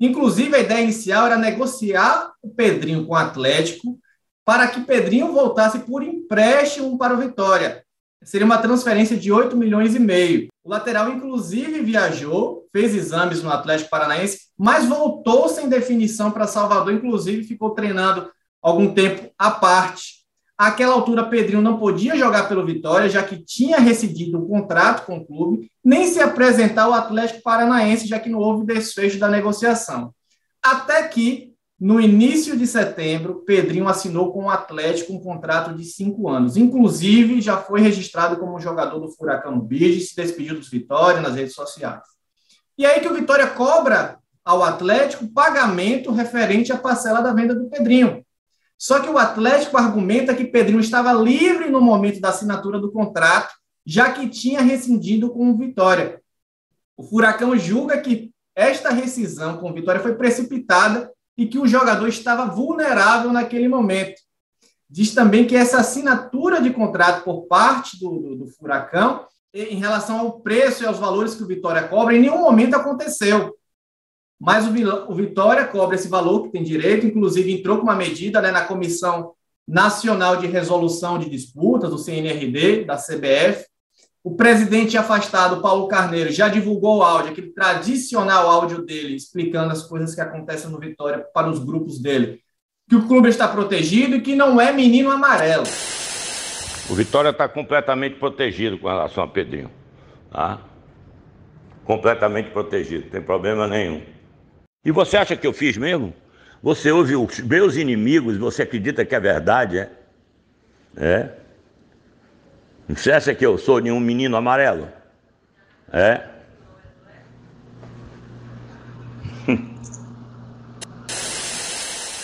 Inclusive, a ideia inicial era negociar o Pedrinho com o Atlético para que Pedrinho voltasse por empréstimo para o Vitória. Seria uma transferência de 8 milhões e meio. O lateral, inclusive, viajou, fez exames no Atlético Paranaense, mas voltou sem definição para Salvador, inclusive ficou treinando algum tempo à parte. Àquela altura, Pedrinho não podia jogar pelo Vitória, já que tinha rescindido o contrato com o clube, nem se apresentar ao Atlético Paranaense, já que não houve desfecho da negociação. Até que no início de setembro, Pedrinho assinou com o Atlético um contrato de cinco anos. Inclusive, já foi registrado como jogador do Furacão Bid e se despediu dos Vitória nas redes sociais. E aí que o Vitória cobra ao Atlético pagamento referente à parcela da venda do Pedrinho. Só que o Atlético argumenta que Pedrinho estava livre no momento da assinatura do contrato, já que tinha rescindido com o Vitória. O Furacão julga que esta rescisão com o Vitória foi precipitada e que o jogador estava vulnerável naquele momento. Diz também que essa assinatura de contrato por parte do, do, do Furacão, em relação ao preço e aos valores que o Vitória cobra, em nenhum momento aconteceu. Mas o, o Vitória cobra esse valor que tem direito, inclusive entrou com uma medida né, na Comissão Nacional de Resolução de Disputas, do CNRD, da CBF, o presidente afastado, Paulo Carneiro, já divulgou o áudio, aquele tradicional áudio dele, explicando as coisas que acontecem no Vitória para os grupos dele. Que o clube está protegido e que não é menino amarelo. O Vitória está completamente protegido com relação a Pedrinho. Tá? Completamente protegido, não tem problema nenhum. E você acha que eu fiz mesmo? Você ouve os meus inimigos, você acredita que é verdade, é? É. Você acha que eu sou nenhum menino amarelo? É?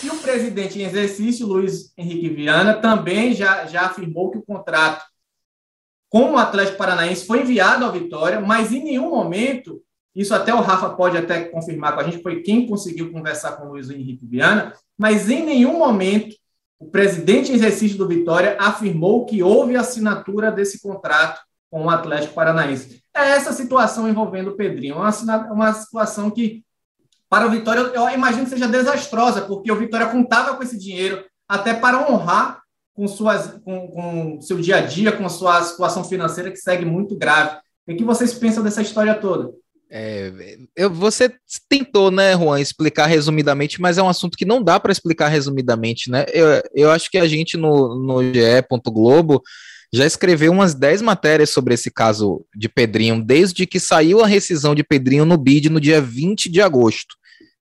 E o presidente em exercício, Luiz Henrique Viana, também já, já afirmou que o contrato com o Atlético Paranaense foi enviado à Vitória, mas em nenhum momento, isso até o Rafa pode até confirmar com a gente, foi quem conseguiu conversar com o Luiz Henrique Viana, mas em nenhum momento o presidente em exercício do Vitória afirmou que houve assinatura desse contrato com o Atlético Paranaense. É essa situação envolvendo o Pedrinho, uma, uma situação que, para o Vitória, eu imagino que seja desastrosa, porque o Vitória contava com esse dinheiro até para honrar com, suas, com, com seu dia a dia, com a sua situação financeira que segue muito grave. O que vocês pensam dessa história toda? É, eu, você tentou, né, Juan, explicar resumidamente, mas é um assunto que não dá para explicar resumidamente, né? Eu, eu acho que a gente no, no GE. Globo já escreveu umas 10 matérias sobre esse caso de Pedrinho, desde que saiu a rescisão de Pedrinho no BID no dia 20 de agosto.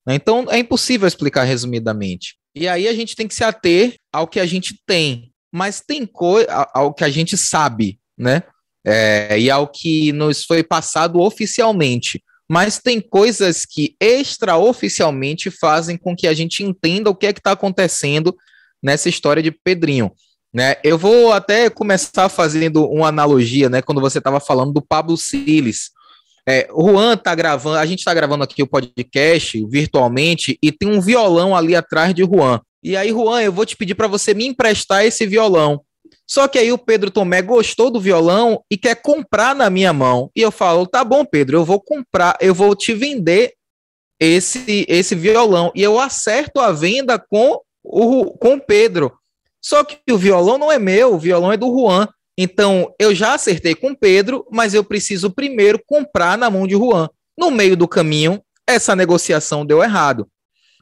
Né? Então é impossível explicar resumidamente. E aí a gente tem que se ater ao que a gente tem, mas tem coisa ao que a gente sabe, né? É, e ao que nos foi passado oficialmente. Mas tem coisas que extraoficialmente fazem com que a gente entenda o que é que está acontecendo nessa história de Pedrinho. Né? Eu vou até começar fazendo uma analogia, né? Quando você estava falando do Pablo Siles. É, Juan tá gravando, a gente está gravando aqui o podcast virtualmente e tem um violão ali atrás de Juan. E aí, Juan, eu vou te pedir para você me emprestar esse violão. Só que aí o Pedro Tomé gostou do violão e quer comprar na minha mão. E eu falo: tá bom, Pedro, eu vou comprar, eu vou te vender esse, esse violão. E eu acerto a venda com o, com o Pedro. Só que o violão não é meu, o violão é do Juan. Então eu já acertei com o Pedro, mas eu preciso primeiro comprar na mão de Juan. No meio do caminho, essa negociação deu errado.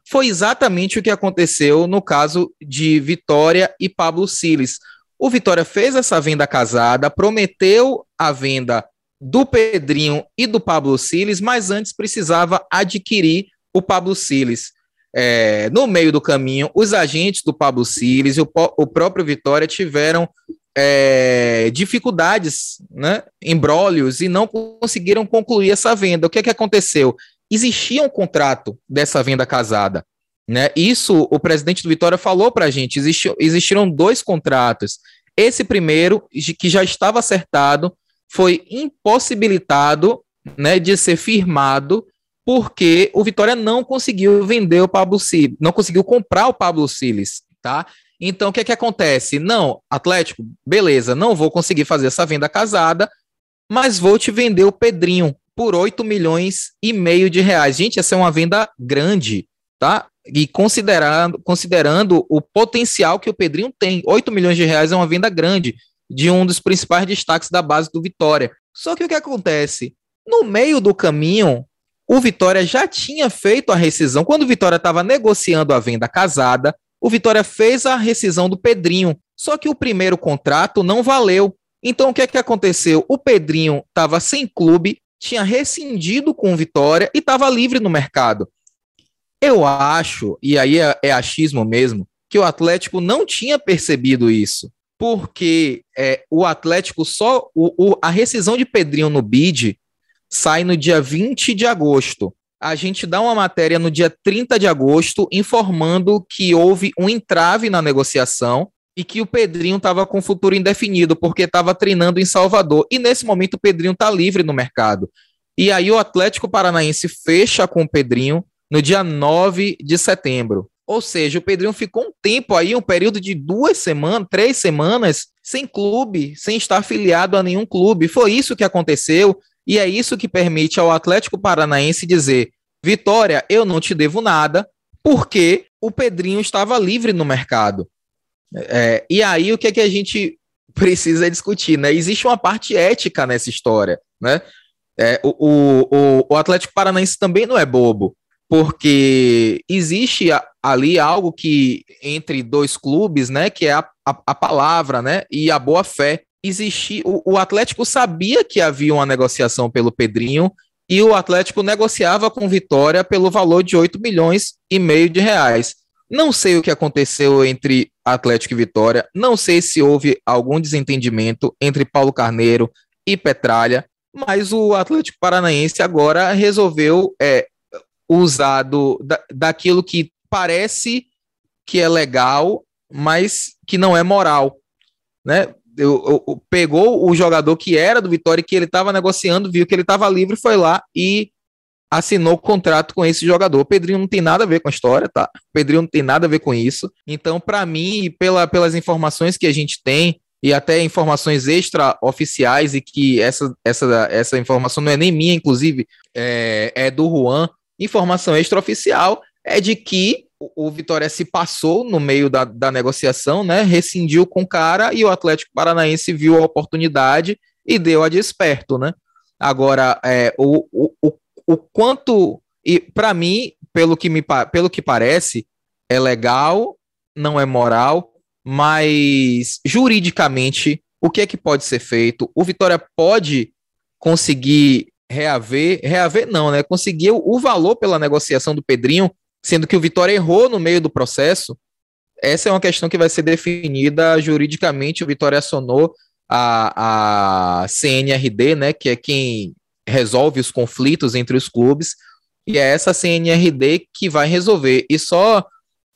Foi exatamente o que aconteceu no caso de Vitória e Pablo Siles O Vitória fez essa venda casada, prometeu a venda do Pedrinho e do Pablo Siles, mas antes precisava adquirir o Pablo Siles. É, no meio do caminho, os agentes do Pablo Siles e o, o próprio Vitória tiveram é, dificuldades, né, embrólios, e não conseguiram concluir essa venda. O que, é que aconteceu? Existia um contrato dessa venda casada. Né? Isso o presidente do Vitória falou para a gente. Existiram dois contratos. Esse primeiro, que já estava acertado, foi impossibilitado né, de ser firmado porque o Vitória não conseguiu vender o Pablo Siles, não conseguiu comprar o Pablo Siles, tá? Então, o que é que acontece? Não, Atlético, beleza, não vou conseguir fazer essa venda casada, mas vou te vender o Pedrinho por 8 milhões e meio de reais. Gente, essa é uma venda grande, tá? E considerando, considerando o potencial que o Pedrinho tem, 8 milhões de reais é uma venda grande de um dos principais destaques da base do Vitória. Só que o que acontece? No meio do caminho, o Vitória já tinha feito a rescisão. Quando o Vitória estava negociando a venda casada, o Vitória fez a rescisão do Pedrinho. Só que o primeiro contrato não valeu. Então o que é que aconteceu? O Pedrinho estava sem clube, tinha rescindido com o Vitória e estava livre no mercado. Eu acho, e aí é, é achismo mesmo, que o Atlético não tinha percebido isso porque é, o Atlético só. O, o, a rescisão de Pedrinho no bid sai no dia 20 de agosto. A gente dá uma matéria no dia 30 de agosto informando que houve um entrave na negociação e que o Pedrinho estava com futuro indefinido, porque estava treinando em Salvador. E nesse momento o Pedrinho está livre no mercado. E aí o Atlético Paranaense fecha com o Pedrinho no dia 9 de setembro. Ou seja, o Pedrinho ficou um tempo aí, um período de duas semanas, três semanas, sem clube, sem estar afiliado a nenhum clube. Foi isso que aconteceu e é isso que permite ao Atlético Paranaense dizer: Vitória, eu não te devo nada, porque o Pedrinho estava livre no mercado. É, e aí o que é que a gente precisa discutir, né? Existe uma parte ética nessa história, né? É, o, o, o Atlético Paranaense também não é bobo porque existe ali algo que entre dois clubes, né, que é a, a, a palavra, né, e a boa fé. Existia, o, o Atlético sabia que havia uma negociação pelo Pedrinho e o Atlético negociava com Vitória pelo valor de 8 milhões e meio de reais. Não sei o que aconteceu entre Atlético e Vitória, não sei se houve algum desentendimento entre Paulo Carneiro e Petralha, mas o Atlético Paranaense agora resolveu é, usado da, daquilo que parece que é legal, mas que não é moral, né? Eu, eu, pegou o jogador que era do Vitória que ele estava negociando, viu que ele estava livre, foi lá e assinou o contrato com esse jogador. O Pedrinho não tem nada a ver com a história, tá? O Pedrinho não tem nada a ver com isso. Então, para mim, pela, pelas informações que a gente tem, e até informações extra-oficiais, e que essa, essa, essa informação não é nem minha, inclusive, é, é do Juan, Informação extraoficial é de que o Vitória se passou no meio da, da negociação, né? Rescindiu com o cara e o Atlético Paranaense viu a oportunidade e deu a desperto, né? Agora, é, o, o, o quanto. E para mim, pelo que, me, pelo que parece, é legal, não é moral, mas juridicamente, o que é que pode ser feito? O Vitória pode conseguir reaver, reaver não, né? Conseguiu o valor pela negociação do Pedrinho, sendo que o Vitória errou no meio do processo. Essa é uma questão que vai ser definida juridicamente. O Vitória acionou a, a CNRD, né? Que é quem resolve os conflitos entre os clubes, e é essa CNRD que vai resolver. E só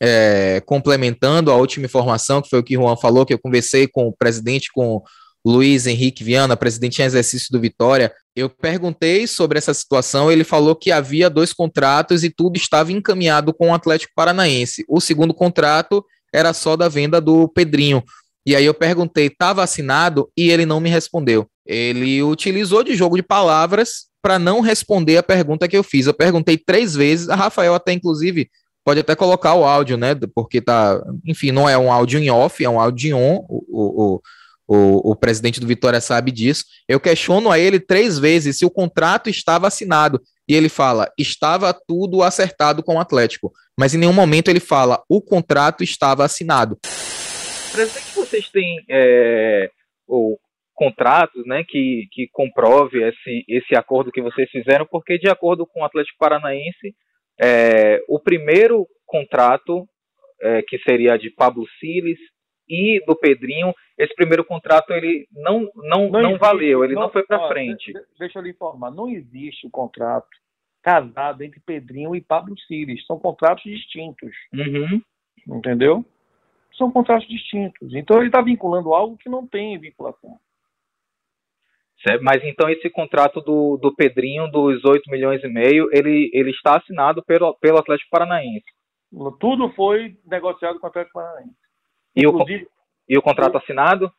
é, complementando a última informação, que foi o que o Juan falou, que eu conversei com o presidente, com Luiz Henrique Viana, presidente em exercício do Vitória, eu perguntei sobre essa situação, ele falou que havia dois contratos e tudo estava encaminhado com o Atlético Paranaense. O segundo contrato era só da venda do Pedrinho. E aí eu perguntei, estava assinado? E ele não me respondeu. Ele utilizou de jogo de palavras para não responder a pergunta que eu fiz. Eu perguntei três vezes, a Rafael até inclusive pode até colocar o áudio, né? Porque tá, enfim, não é um áudio em off, é um áudio em on. O, o, o, o presidente do Vitória sabe disso. Eu questiono a ele três vezes se o contrato estava assinado. E ele fala: estava tudo acertado com o Atlético. Mas em nenhum momento ele fala: o contrato estava assinado. Presidente, vocês têm é, ou contratos, né, que, que comprove esse, esse acordo que vocês fizeram, porque de acordo com o Atlético Paranaense, é, o primeiro contrato, é, que seria de Pablo Siles e do Pedrinho, esse primeiro contrato ele não não, não, não existe, valeu, ele não, não foi para frente. Deixa eu lhe informar, não existe o contrato casado entre Pedrinho e Pablo Siles, são contratos distintos. Uhum. Entendeu? São contratos distintos. Então ele está vinculando algo que não tem vinculação. Certo? Mas então esse contrato do, do Pedrinho dos 8 milhões e meio, ele, ele está assinado pelo, pelo Atlético Paranaense. Tudo foi negociado com o Atlético Paranaense. E o, e o contrato assinado?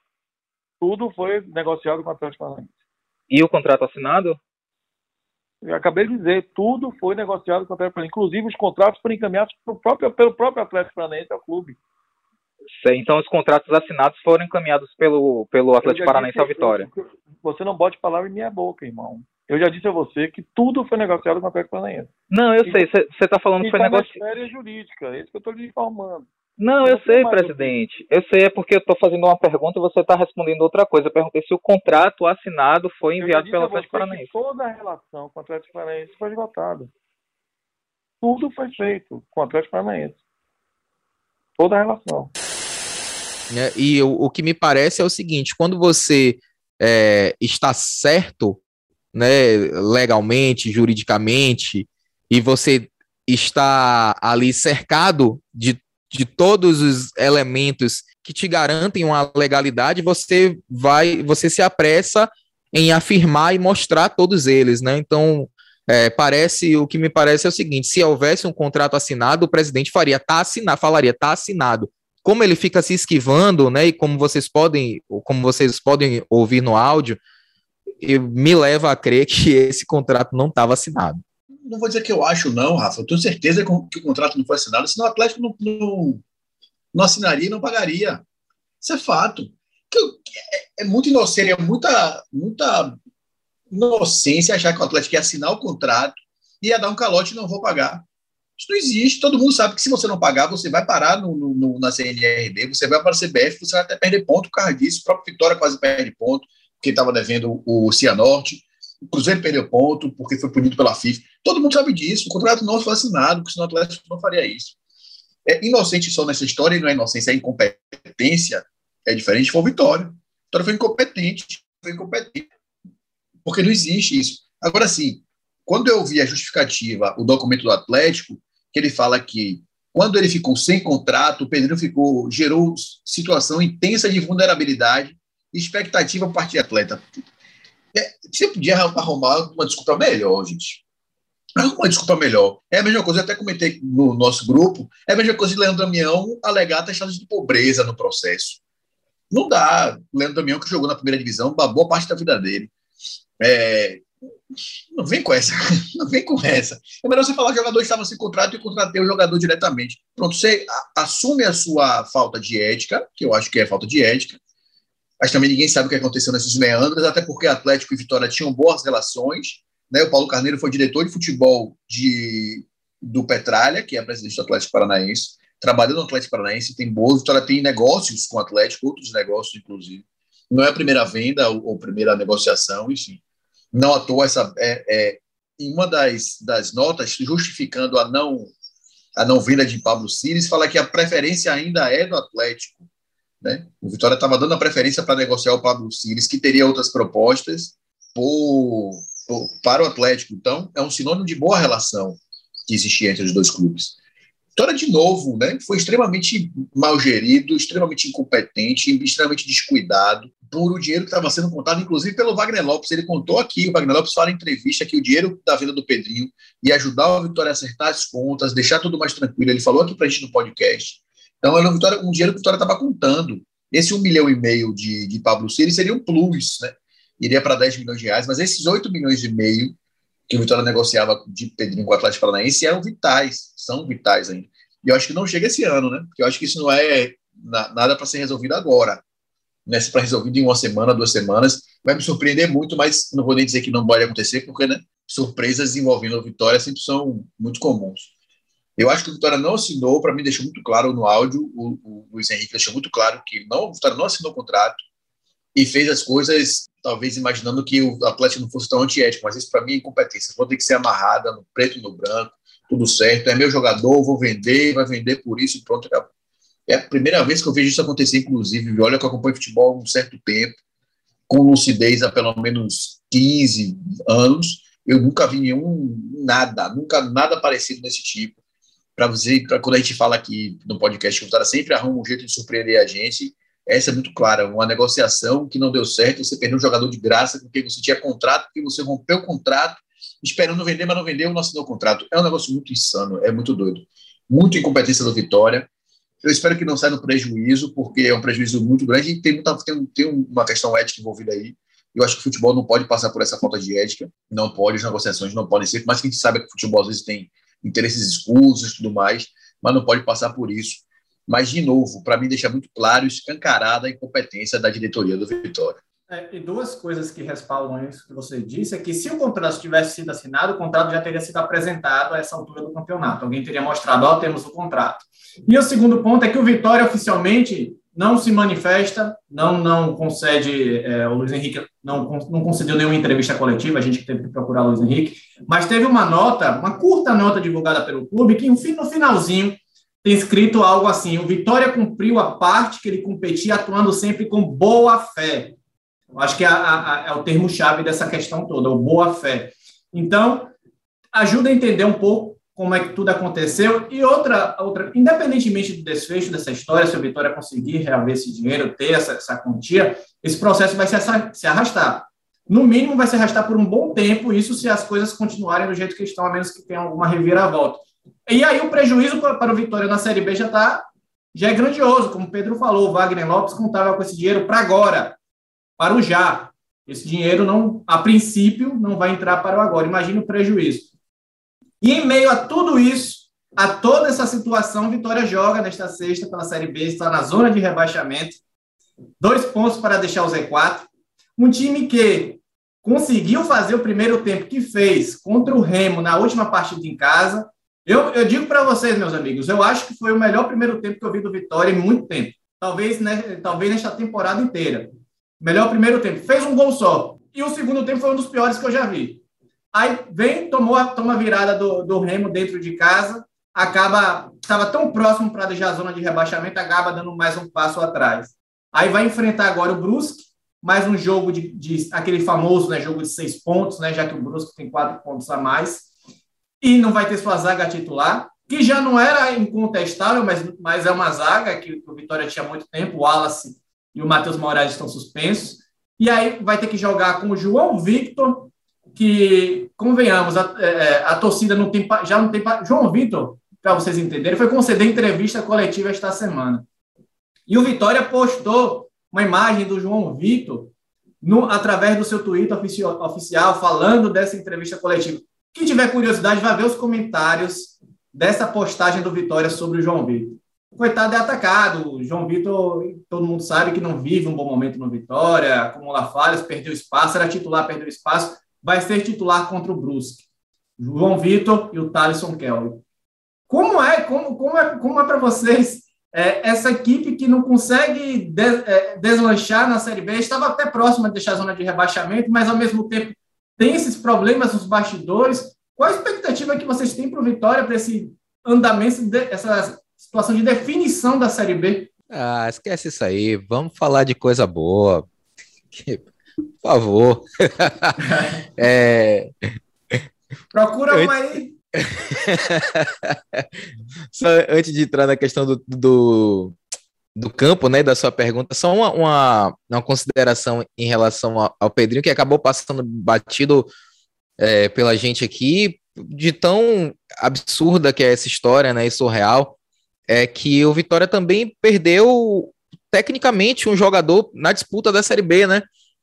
Tudo foi negociado com o Atlético Paranaense. E o contrato assinado? Eu acabei de dizer, tudo foi negociado com o Atlético Paranaense. Inclusive os contratos foram encaminhados próprio, pelo próprio Atlético Paranaense ao clube. Então os contratos assinados foram encaminhados pelo, pelo Atlético Paranaense ao Vitória. Você não bote palavra em minha boca, irmão. Eu já disse a você que tudo foi negociado com o Atlético Paranaense. Não, eu e, sei. Você está falando que foi negociado. É jurídica, é isso que eu estou lhe informando. Não, eu sei, presidente. Eu sei, é porque eu estou fazendo uma pergunta e você está respondendo outra coisa. Eu perguntei se o contrato assinado foi enviado pelo Atlético Paranaense. Toda a relação com o Atlético Paranaense foi esgotada. Tudo foi feito com o Atlético Paranaense. Toda a relação. É, e o, o, que me parece é o seguinte: quando você é, está certo, né, legalmente, juridicamente, e você está ali cercado de de todos os elementos que te garantem uma legalidade, você vai, você se apressa em afirmar e mostrar todos eles, né? Então, é, parece, o que me parece é o seguinte: se houvesse um contrato assinado, o presidente faria, tá assinado, falaria, tá assinado. Como ele fica se esquivando, né? E como vocês podem, como vocês podem ouvir no áudio, me leva a crer que esse contrato não estava assinado não vou dizer que eu acho, não, Rafa. Eu tenho certeza que o contrato não foi assinado, senão o Atlético não, não, não assinaria e não pagaria. Isso é fato. É, é muito inocente, é muita, muita inocência achar que o Atlético ia assinar o contrato e ia dar um calote e não vou pagar. Isso não existe. Todo mundo sabe que se você não pagar, você vai parar no, no, na CNRD, você vai para a CBF, você vai até perder ponto por causa disso. O próprio Vitória quase perde ponto, porque estava devendo o Cianorte. O Cruzeiro perdeu ponto porque foi punido pela FIFA. Todo mundo sabe disso. O contrato não foi assinado, porque senão o Atlético não faria isso. É inocente só nessa história, e não é inocência, é incompetência. É diferente, foi o Vitória. O Vitória foi incompetente. Foi incompetente. Porque não existe isso. Agora, sim, quando eu vi a justificativa, o documento do Atlético, que ele fala que quando ele ficou sem contrato, o Pedrinho ficou, gerou situação intensa de vulnerabilidade e expectativa para parte de atleta. É, você podia arrumar uma desculpa melhor, gente. Uma desculpa melhor. É a mesma coisa, eu até comentei no nosso grupo, é a mesma coisa de Leandro Damião alegar taxadas de pobreza no processo. Não dá. Leandro Damião, que jogou na primeira divisão, boa parte da vida dele. É, não vem com essa. Não vem com essa. É melhor você falar que o jogador estava sem contrato e contratei o jogador diretamente. Pronto, você assume a sua falta de ética, que eu acho que é falta de ética, mas também ninguém sabe o que aconteceu nesses meandros, até porque Atlético e Vitória tinham boas relações. Né? O Paulo Carneiro foi diretor de futebol de, do Petralha, que é presidente do Atlético Paranaense, trabalhou no Atlético Paranaense, tem boas, Vitória tem negócios com o Atlético, outros negócios, inclusive. Não é a primeira venda ou, ou primeira negociação, enfim. Não à toa, essa, é, é, em uma das, das notas, justificando a não, a não venda de Pablo Cires, fala que a preferência ainda é do Atlético né? O Vitória estava dando a preferência para negociar o Pablo Cires, que teria outras propostas por, por, para o Atlético. Então, é um sinônimo de boa relação que existia entre os dois clubes. Vitória, de novo, né, foi extremamente mal gerido, extremamente incompetente, extremamente descuidado por o dinheiro que estava sendo contado, inclusive pelo Wagner Lopes. Ele contou aqui, o Wagner Lopes fala em entrevista que o dinheiro da venda do Pedrinho ia ajudar o Vitória a acertar as contas, deixar tudo mais tranquilo. Ele falou aqui para a gente no podcast então, era um, Vitória, um dinheiro que o Vitória estava contando. Esse um milhão e meio de, de Pablo Ciri seria um plus, né? Iria para 10 milhões de reais, mas esses 8 milhões e meio que o Vitória negociava de Pedrinho com o Atlético Paranaense eram vitais, são vitais ainda. E eu acho que não chega esse ano, né? Porque eu acho que isso não é nada para ser resolvido agora. Né? Se para resolvido em uma semana, duas semanas, vai me surpreender muito, mas não vou nem dizer que não pode acontecer, porque né, surpresas envolvendo a Vitória sempre são muito comuns. Eu acho que o Vitória não assinou, para mim deixou muito claro no áudio, o, o Luiz Henrique deixou muito claro que não, o Vitória não assinou o contrato e fez as coisas, talvez imaginando que o Atlético não fosse tão antiético, mas isso para mim é incompetência. Vou ter que ser amarrada no preto e no branco, tudo certo, é meu jogador, vou vender, vai vender por isso pronto, acabou. É a primeira vez que eu vejo isso acontecer, inclusive. Olha que eu acompanho futebol há um certo tempo, com lucidez há pelo menos 15 anos. Eu nunca vi nenhum, nada, nunca nada parecido desse tipo. Para você, pra, quando a gente fala aqui no podcast que o cara sempre arruma um jeito de surpreender a gente, essa é muito clara. Uma negociação que não deu certo, você perdeu um jogador de graça com quem você tinha contrato, porque você rompeu o contrato, esperando vender, mas não vendeu, não assinou o contrato. É um negócio muito insano, é muito doido. Muito incompetência do Vitória. Eu espero que não saia no prejuízo, porque é um prejuízo muito grande e tem, muita, tem, tem uma questão ética envolvida aí. Eu acho que o futebol não pode passar por essa falta de ética, não pode, as negociações não podem ser, mas que a gente sabe que o futebol às vezes tem interesses escusos e tudo mais, mas não pode passar por isso. Mas, de novo, para mim deixa muito claro, escancarada a incompetência da diretoria do Vitória. É, e duas coisas que respaldam isso que você disse é que se o contrato tivesse sido assinado, o contrato já teria sido apresentado a essa altura do campeonato. Alguém teria mostrado, ó, temos o contrato. E o segundo ponto é que o Vitória oficialmente não se manifesta, não não concede, é, o Luiz Henrique não, não concedeu nenhuma entrevista coletiva, a gente teve que procurar Luiz Henrique, mas teve uma nota, uma curta nota divulgada pelo clube, que no finalzinho tem escrito algo assim, o Vitória cumpriu a parte que ele competia atuando sempre com boa fé. Acho que é, é o termo-chave dessa questão toda, o boa fé. Então, ajuda a entender um pouco como é que tudo aconteceu. E outra, outra independentemente do desfecho dessa história, se a Vitória conseguir reaver esse dinheiro, ter essa, essa quantia, esse processo vai se, se arrastar. No mínimo, vai se arrastar por um bom tempo, isso se as coisas continuarem do jeito que estão, a menos que tenha alguma reviravolta. E aí o prejuízo para o Vitória na Série B já está já é grandioso, como o Pedro falou, o Wagner Lopes contava com esse dinheiro para agora, para o já. Esse dinheiro não, a princípio, não vai entrar para o agora. Imagina o prejuízo. E em meio a tudo isso, a toda essa situação, Vitória joga nesta sexta pela Série B, está na zona de rebaixamento. Dois pontos para deixar o Z4. Um time que conseguiu fazer o primeiro tempo que fez contra o Remo na última partida em casa. Eu, eu digo para vocês, meus amigos, eu acho que foi o melhor primeiro tempo que eu vi do Vitória em muito tempo. Talvez, né, talvez nesta temporada inteira. Melhor primeiro tempo. Fez um gol só. E o segundo tempo foi um dos piores que eu já vi. Aí vem, tomou toma a virada do, do Remo dentro de casa, acaba, estava tão próximo para deixar a zona de rebaixamento, acaba dando mais um passo atrás. Aí vai enfrentar agora o Brusque, mais um jogo de, de aquele famoso né, jogo de seis pontos, né, já que o Brusque tem quatro pontos a mais, e não vai ter sua zaga titular, que já não era incontestável, mas, mas é uma zaga que, que o Vitória tinha muito tempo, o Wallace e o Matheus Moraes estão suspensos, e aí vai ter que jogar com o João Victor, que, convenhamos, a, é, é, a torcida não tem, já não tem. João Vitor, para vocês entenderem, foi conceder entrevista coletiva esta semana. E o Vitória postou uma imagem do João Vitor no, através do seu Twitter oficial, oficial falando dessa entrevista coletiva. Quem tiver curiosidade, vai ver os comentários dessa postagem do Vitória sobre o João Vitor. Coitado é atacado. O João Vitor, todo mundo sabe que não vive um bom momento no Vitória, acumula falhas, perdeu espaço, era titular, perdeu espaço vai ser titular contra o Brusque. João Vitor e o Thaleson Kelly. Como é, como, como é, como é para vocês é, essa equipe que não consegue é, deslanchar na Série B? Estava até próxima de deixar a zona de rebaixamento, mas ao mesmo tempo tem esses problemas nos bastidores. Qual a expectativa que vocês têm para o Vitória, para esse andamento, de, essa situação de definição da Série B? Ah, esquece isso aí. Vamos falar de coisa boa. Por favor. é... Procura um aí. Só antes de entrar na questão do, do, do campo, né, da sua pergunta, só uma, uma, uma consideração em relação ao, ao Pedrinho, que acabou passando batido é, pela gente aqui, de tão absurda que é essa história, né, e surreal, é que o Vitória também perdeu tecnicamente um jogador na disputa da Série B, né?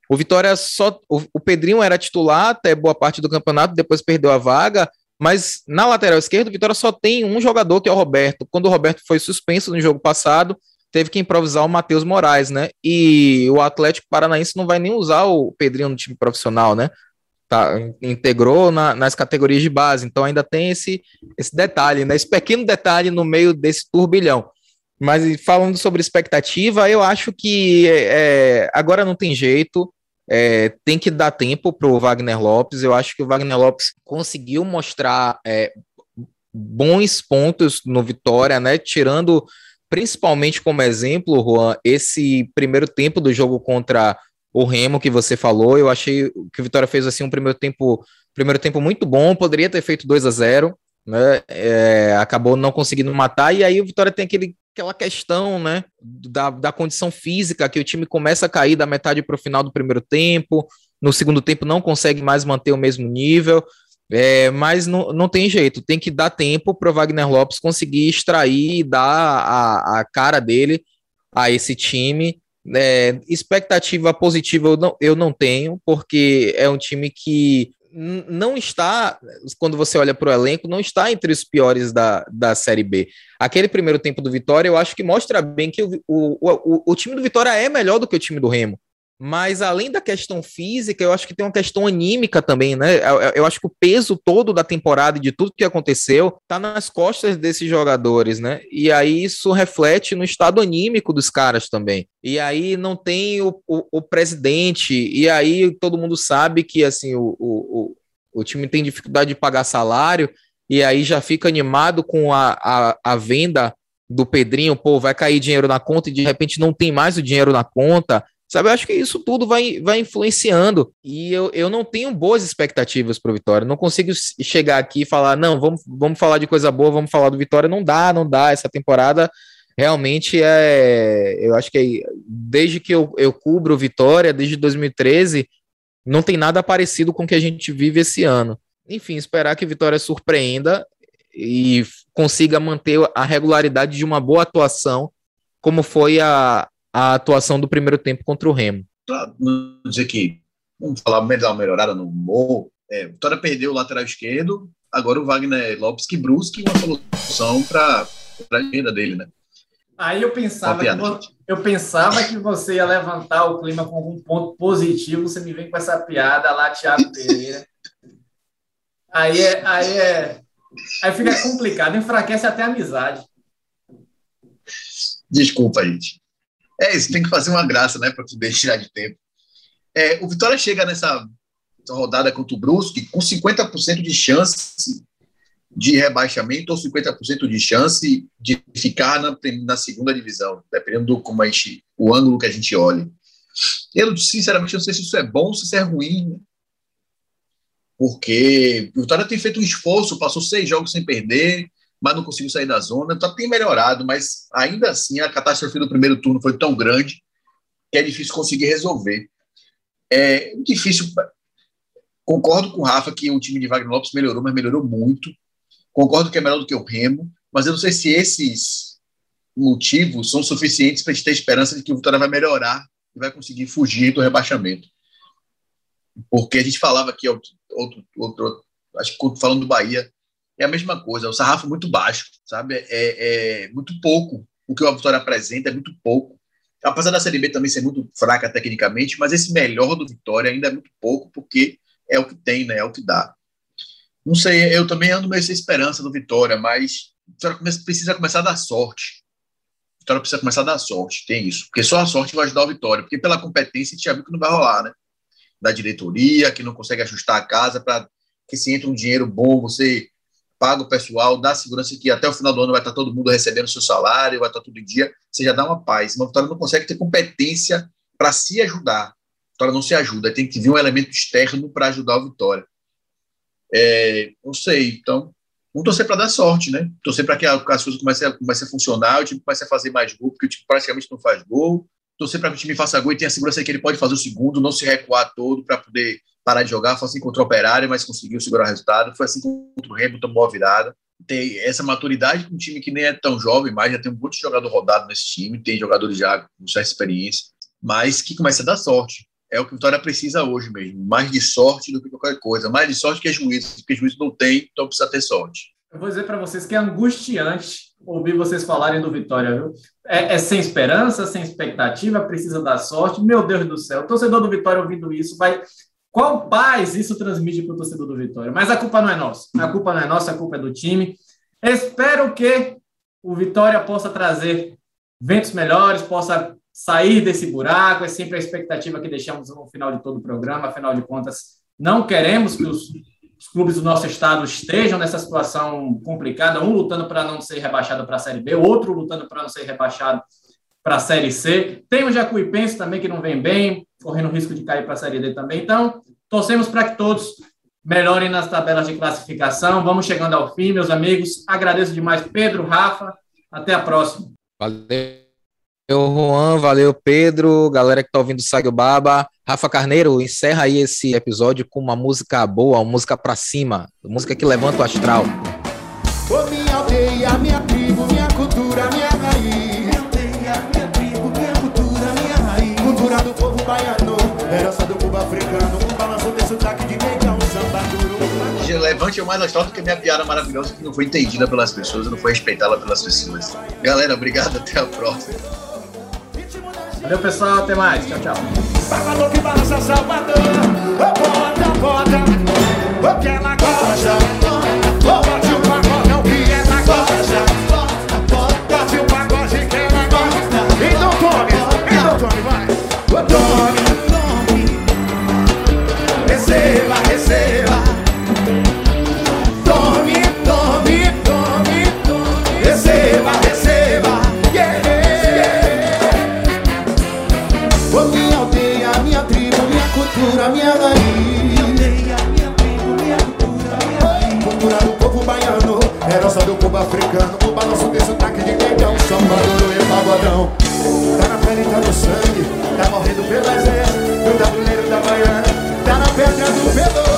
O Vitória só. O, o Pedrinho era titular até boa parte do campeonato, depois perdeu a vaga. Mas na lateral esquerda, o Vitória só tem um jogador, que é o Roberto. Quando o Roberto foi suspenso no jogo passado, teve que improvisar o Matheus Moraes, né? E o Atlético Paranaense não vai nem usar o Pedrinho no time profissional, né? tá, integrou na, nas categorias de base, então ainda tem esse, esse detalhe, né? Esse pequeno detalhe no meio desse turbilhão. Mas falando sobre expectativa, eu acho que é, agora não tem jeito, é, tem que dar tempo para o Wagner Lopes. Eu acho que o Wagner Lopes conseguiu mostrar é, bons pontos no Vitória, né? Tirando principalmente como exemplo, Juan, esse primeiro tempo do jogo contra o Remo que você falou. Eu achei que o Vitória fez assim um primeiro tempo, primeiro tempo muito bom, poderia ter feito 2 a 0 né? É, acabou não conseguindo matar, e aí o Vitória tem aquele, aquela questão, né? Da, da condição física, que o time começa a cair da metade para o final do primeiro tempo, no segundo tempo não consegue mais manter o mesmo nível. É, mas não, não tem jeito, tem que dar tempo para o Wagner Lopes conseguir extrair e dar a, a cara dele a esse time. É, expectativa positiva eu não, eu não tenho, porque é um time que não está, quando você olha para o elenco, não está entre os piores da, da Série B. Aquele primeiro tempo do Vitória, eu acho que mostra bem que o, o, o, o time do Vitória é melhor do que o time do Remo. Mas além da questão física, eu acho que tem uma questão anímica também, né? Eu, eu, acho que o peso todo da temporada e de tudo que aconteceu tá nas costas desses jogadores, né? E aí isso reflete no estado anímico dos caras também. E aí não tem o, o, o presidente, e aí todo mundo sabe que assim o, o, o, time tem dificuldade de pagar salário, e aí já fica animado com a, a, a venda do Pedrinho, pô, vai cair dinheiro na conta e de repente não tem mais o dinheiro na conta Sabe, eu acho que isso tudo vai, vai influenciando. E eu, eu não tenho boas expectativas para o Vitória. Não consigo chegar aqui e falar, não, vamos, vamos falar de coisa boa, vamos falar do Vitória. Não dá, não dá. Essa temporada realmente é. Eu acho que é, desde que eu, eu cubro Vitória, desde 2013, não tem nada parecido com o que a gente vive esse ano. Enfim, esperar que Vitória surpreenda e consiga manter a regularidade de uma boa atuação, como foi a, a atuação do primeiro tempo contra o Remo. Claro, não dizer que, vamos falar, dar uma melhorada no humor. É, Vitória perdeu o lateral esquerdo, agora o Wagner Lopes que brusque uma solução para a agenda dele, né? Aí eu pensava, que você, eu pensava que você ia levantar o clima com algum ponto positivo, você me vem com essa piada lá, Thiago Pereira. Aí é, aí é, aí fica complicado, enfraquece até a amizade. Desculpa, gente. É isso, tem que fazer uma graça, né, para poder tirar de tempo. É, o Vitória chega nessa rodada contra o Brusque com 50% de chance de rebaixamento ou 50% de chance de ficar na, na segunda divisão, dependendo do como a gente, o ângulo que a gente olha. Eu, sinceramente, não sei se isso é bom ou se isso é ruim, né? porque o Vitória tem feito um esforço, passou seis jogos sem perder, mas não conseguiu sair da zona. Então tem melhorado, mas ainda assim a catástrofe do primeiro turno foi tão grande que é difícil conseguir resolver. É difícil. Concordo com o Rafa que o time de Wagner Lopes melhorou, mas melhorou muito. Concordo que é melhor do que o Remo, mas eu não sei se esses motivos são suficientes para a gente ter esperança de que o Vitória vai melhorar e vai conseguir fugir do rebaixamento. Porque a gente falava aqui, outro, outro, outro acho que falando do Bahia, é a mesma coisa, o sarrafo muito baixo, sabe? É, é muito pouco o que o Vitória apresenta, é muito pouco. Apesar da Série B também ser muito fraca tecnicamente, mas esse melhor do Vitória ainda é muito pouco, porque é o que tem, né? É o que dá. Não sei, eu também ando meio sem esperança do Vitória, mas o Vitória precisa começar a dar sorte. O Vitória precisa começar a dar sorte, tem isso. Porque só a sorte vai ajudar o Vitória, porque pela competência a gente já viu que não vai rolar, né? Da diretoria, que não consegue ajustar a casa para que se entra um dinheiro bom, você paga o pessoal, dá segurança que até o final do ano vai estar todo mundo recebendo seu salário, vai estar tudo em dia, você já dá uma paz. Mas a Vitória não consegue ter competência para se ajudar. A Vitória não se ajuda, tem que vir um elemento externo para ajudar o Vitória. É, não sei, então, vamos torcer para dar sorte, né? Torcer para que as coisas comecem a, a funcionar, o time comece a fazer mais gol, porque o time praticamente não faz gol. Torcer para que o time faça gol e tenha a segurança que ele pode fazer o segundo, não se recuar todo para poder parar de jogar. Foi assim contra o Operário, mas conseguiu segurar o resultado. Foi assim contra o Remo, tomou a virada. Tem essa maturidade com um time que nem é tão jovem, mas já tem um monte de jogador rodado nesse time, tem jogadores já com certa experiência, mas que começa a dar sorte. É o que o Vitória precisa hoje mesmo. Mais de sorte do que qualquer coisa. Mais de sorte que juízo, porque juízo não tem, então precisa ter sorte. Eu vou dizer para vocês que é angustiante ouvir vocês falarem do Vitória, viu? É, é, sem esperança, sem expectativa, precisa dar sorte. Meu Deus do céu, o torcedor do Vitória ouvindo isso vai Qual paz isso transmite para o torcedor do Vitória? Mas a culpa não é nossa. A culpa não é nossa, a culpa é do time. Espero que o Vitória possa trazer ventos melhores, possa sair desse buraco. É sempre a expectativa que deixamos no final de todo o programa. Afinal de contas, não queremos que os, os clubes do nosso estado estejam nessa situação complicada, um lutando para não ser rebaixado para a Série B, outro lutando para não ser rebaixado para a Série C. Tem o Jacuipense também, que não vem bem, correndo risco de cair para a Série D também. Então, torcemos para que todos melhorem nas tabelas de classificação. Vamos chegando ao fim, meus amigos. Agradeço demais, Pedro, Rafa. Até a próxima. Valeu, Juan. Valeu, Pedro. Galera que tá ouvindo o Baba. Rafa Carneiro, encerra aí esse episódio com uma música boa, uma música pra cima, música que levanta o astral. Ô minha aldeia, minha Levante é mais astral do que minha piada maravilhosa que não foi entendida pelas pessoas, não foi respeitada pelas pessoas. Galera, obrigado, até a próxima. Valeu, pessoal. Até mais. Tchau, tchau. Babador que balança Salvador. Ô, bota, bota. O que ela gosta. Africano. O balanço de sotaque de negão, samba duro e pagodão. Tá na pele, tá no sangue, tá morrendo pelo exército. Do tabuleiro da baiana, tá na pedra do pedor.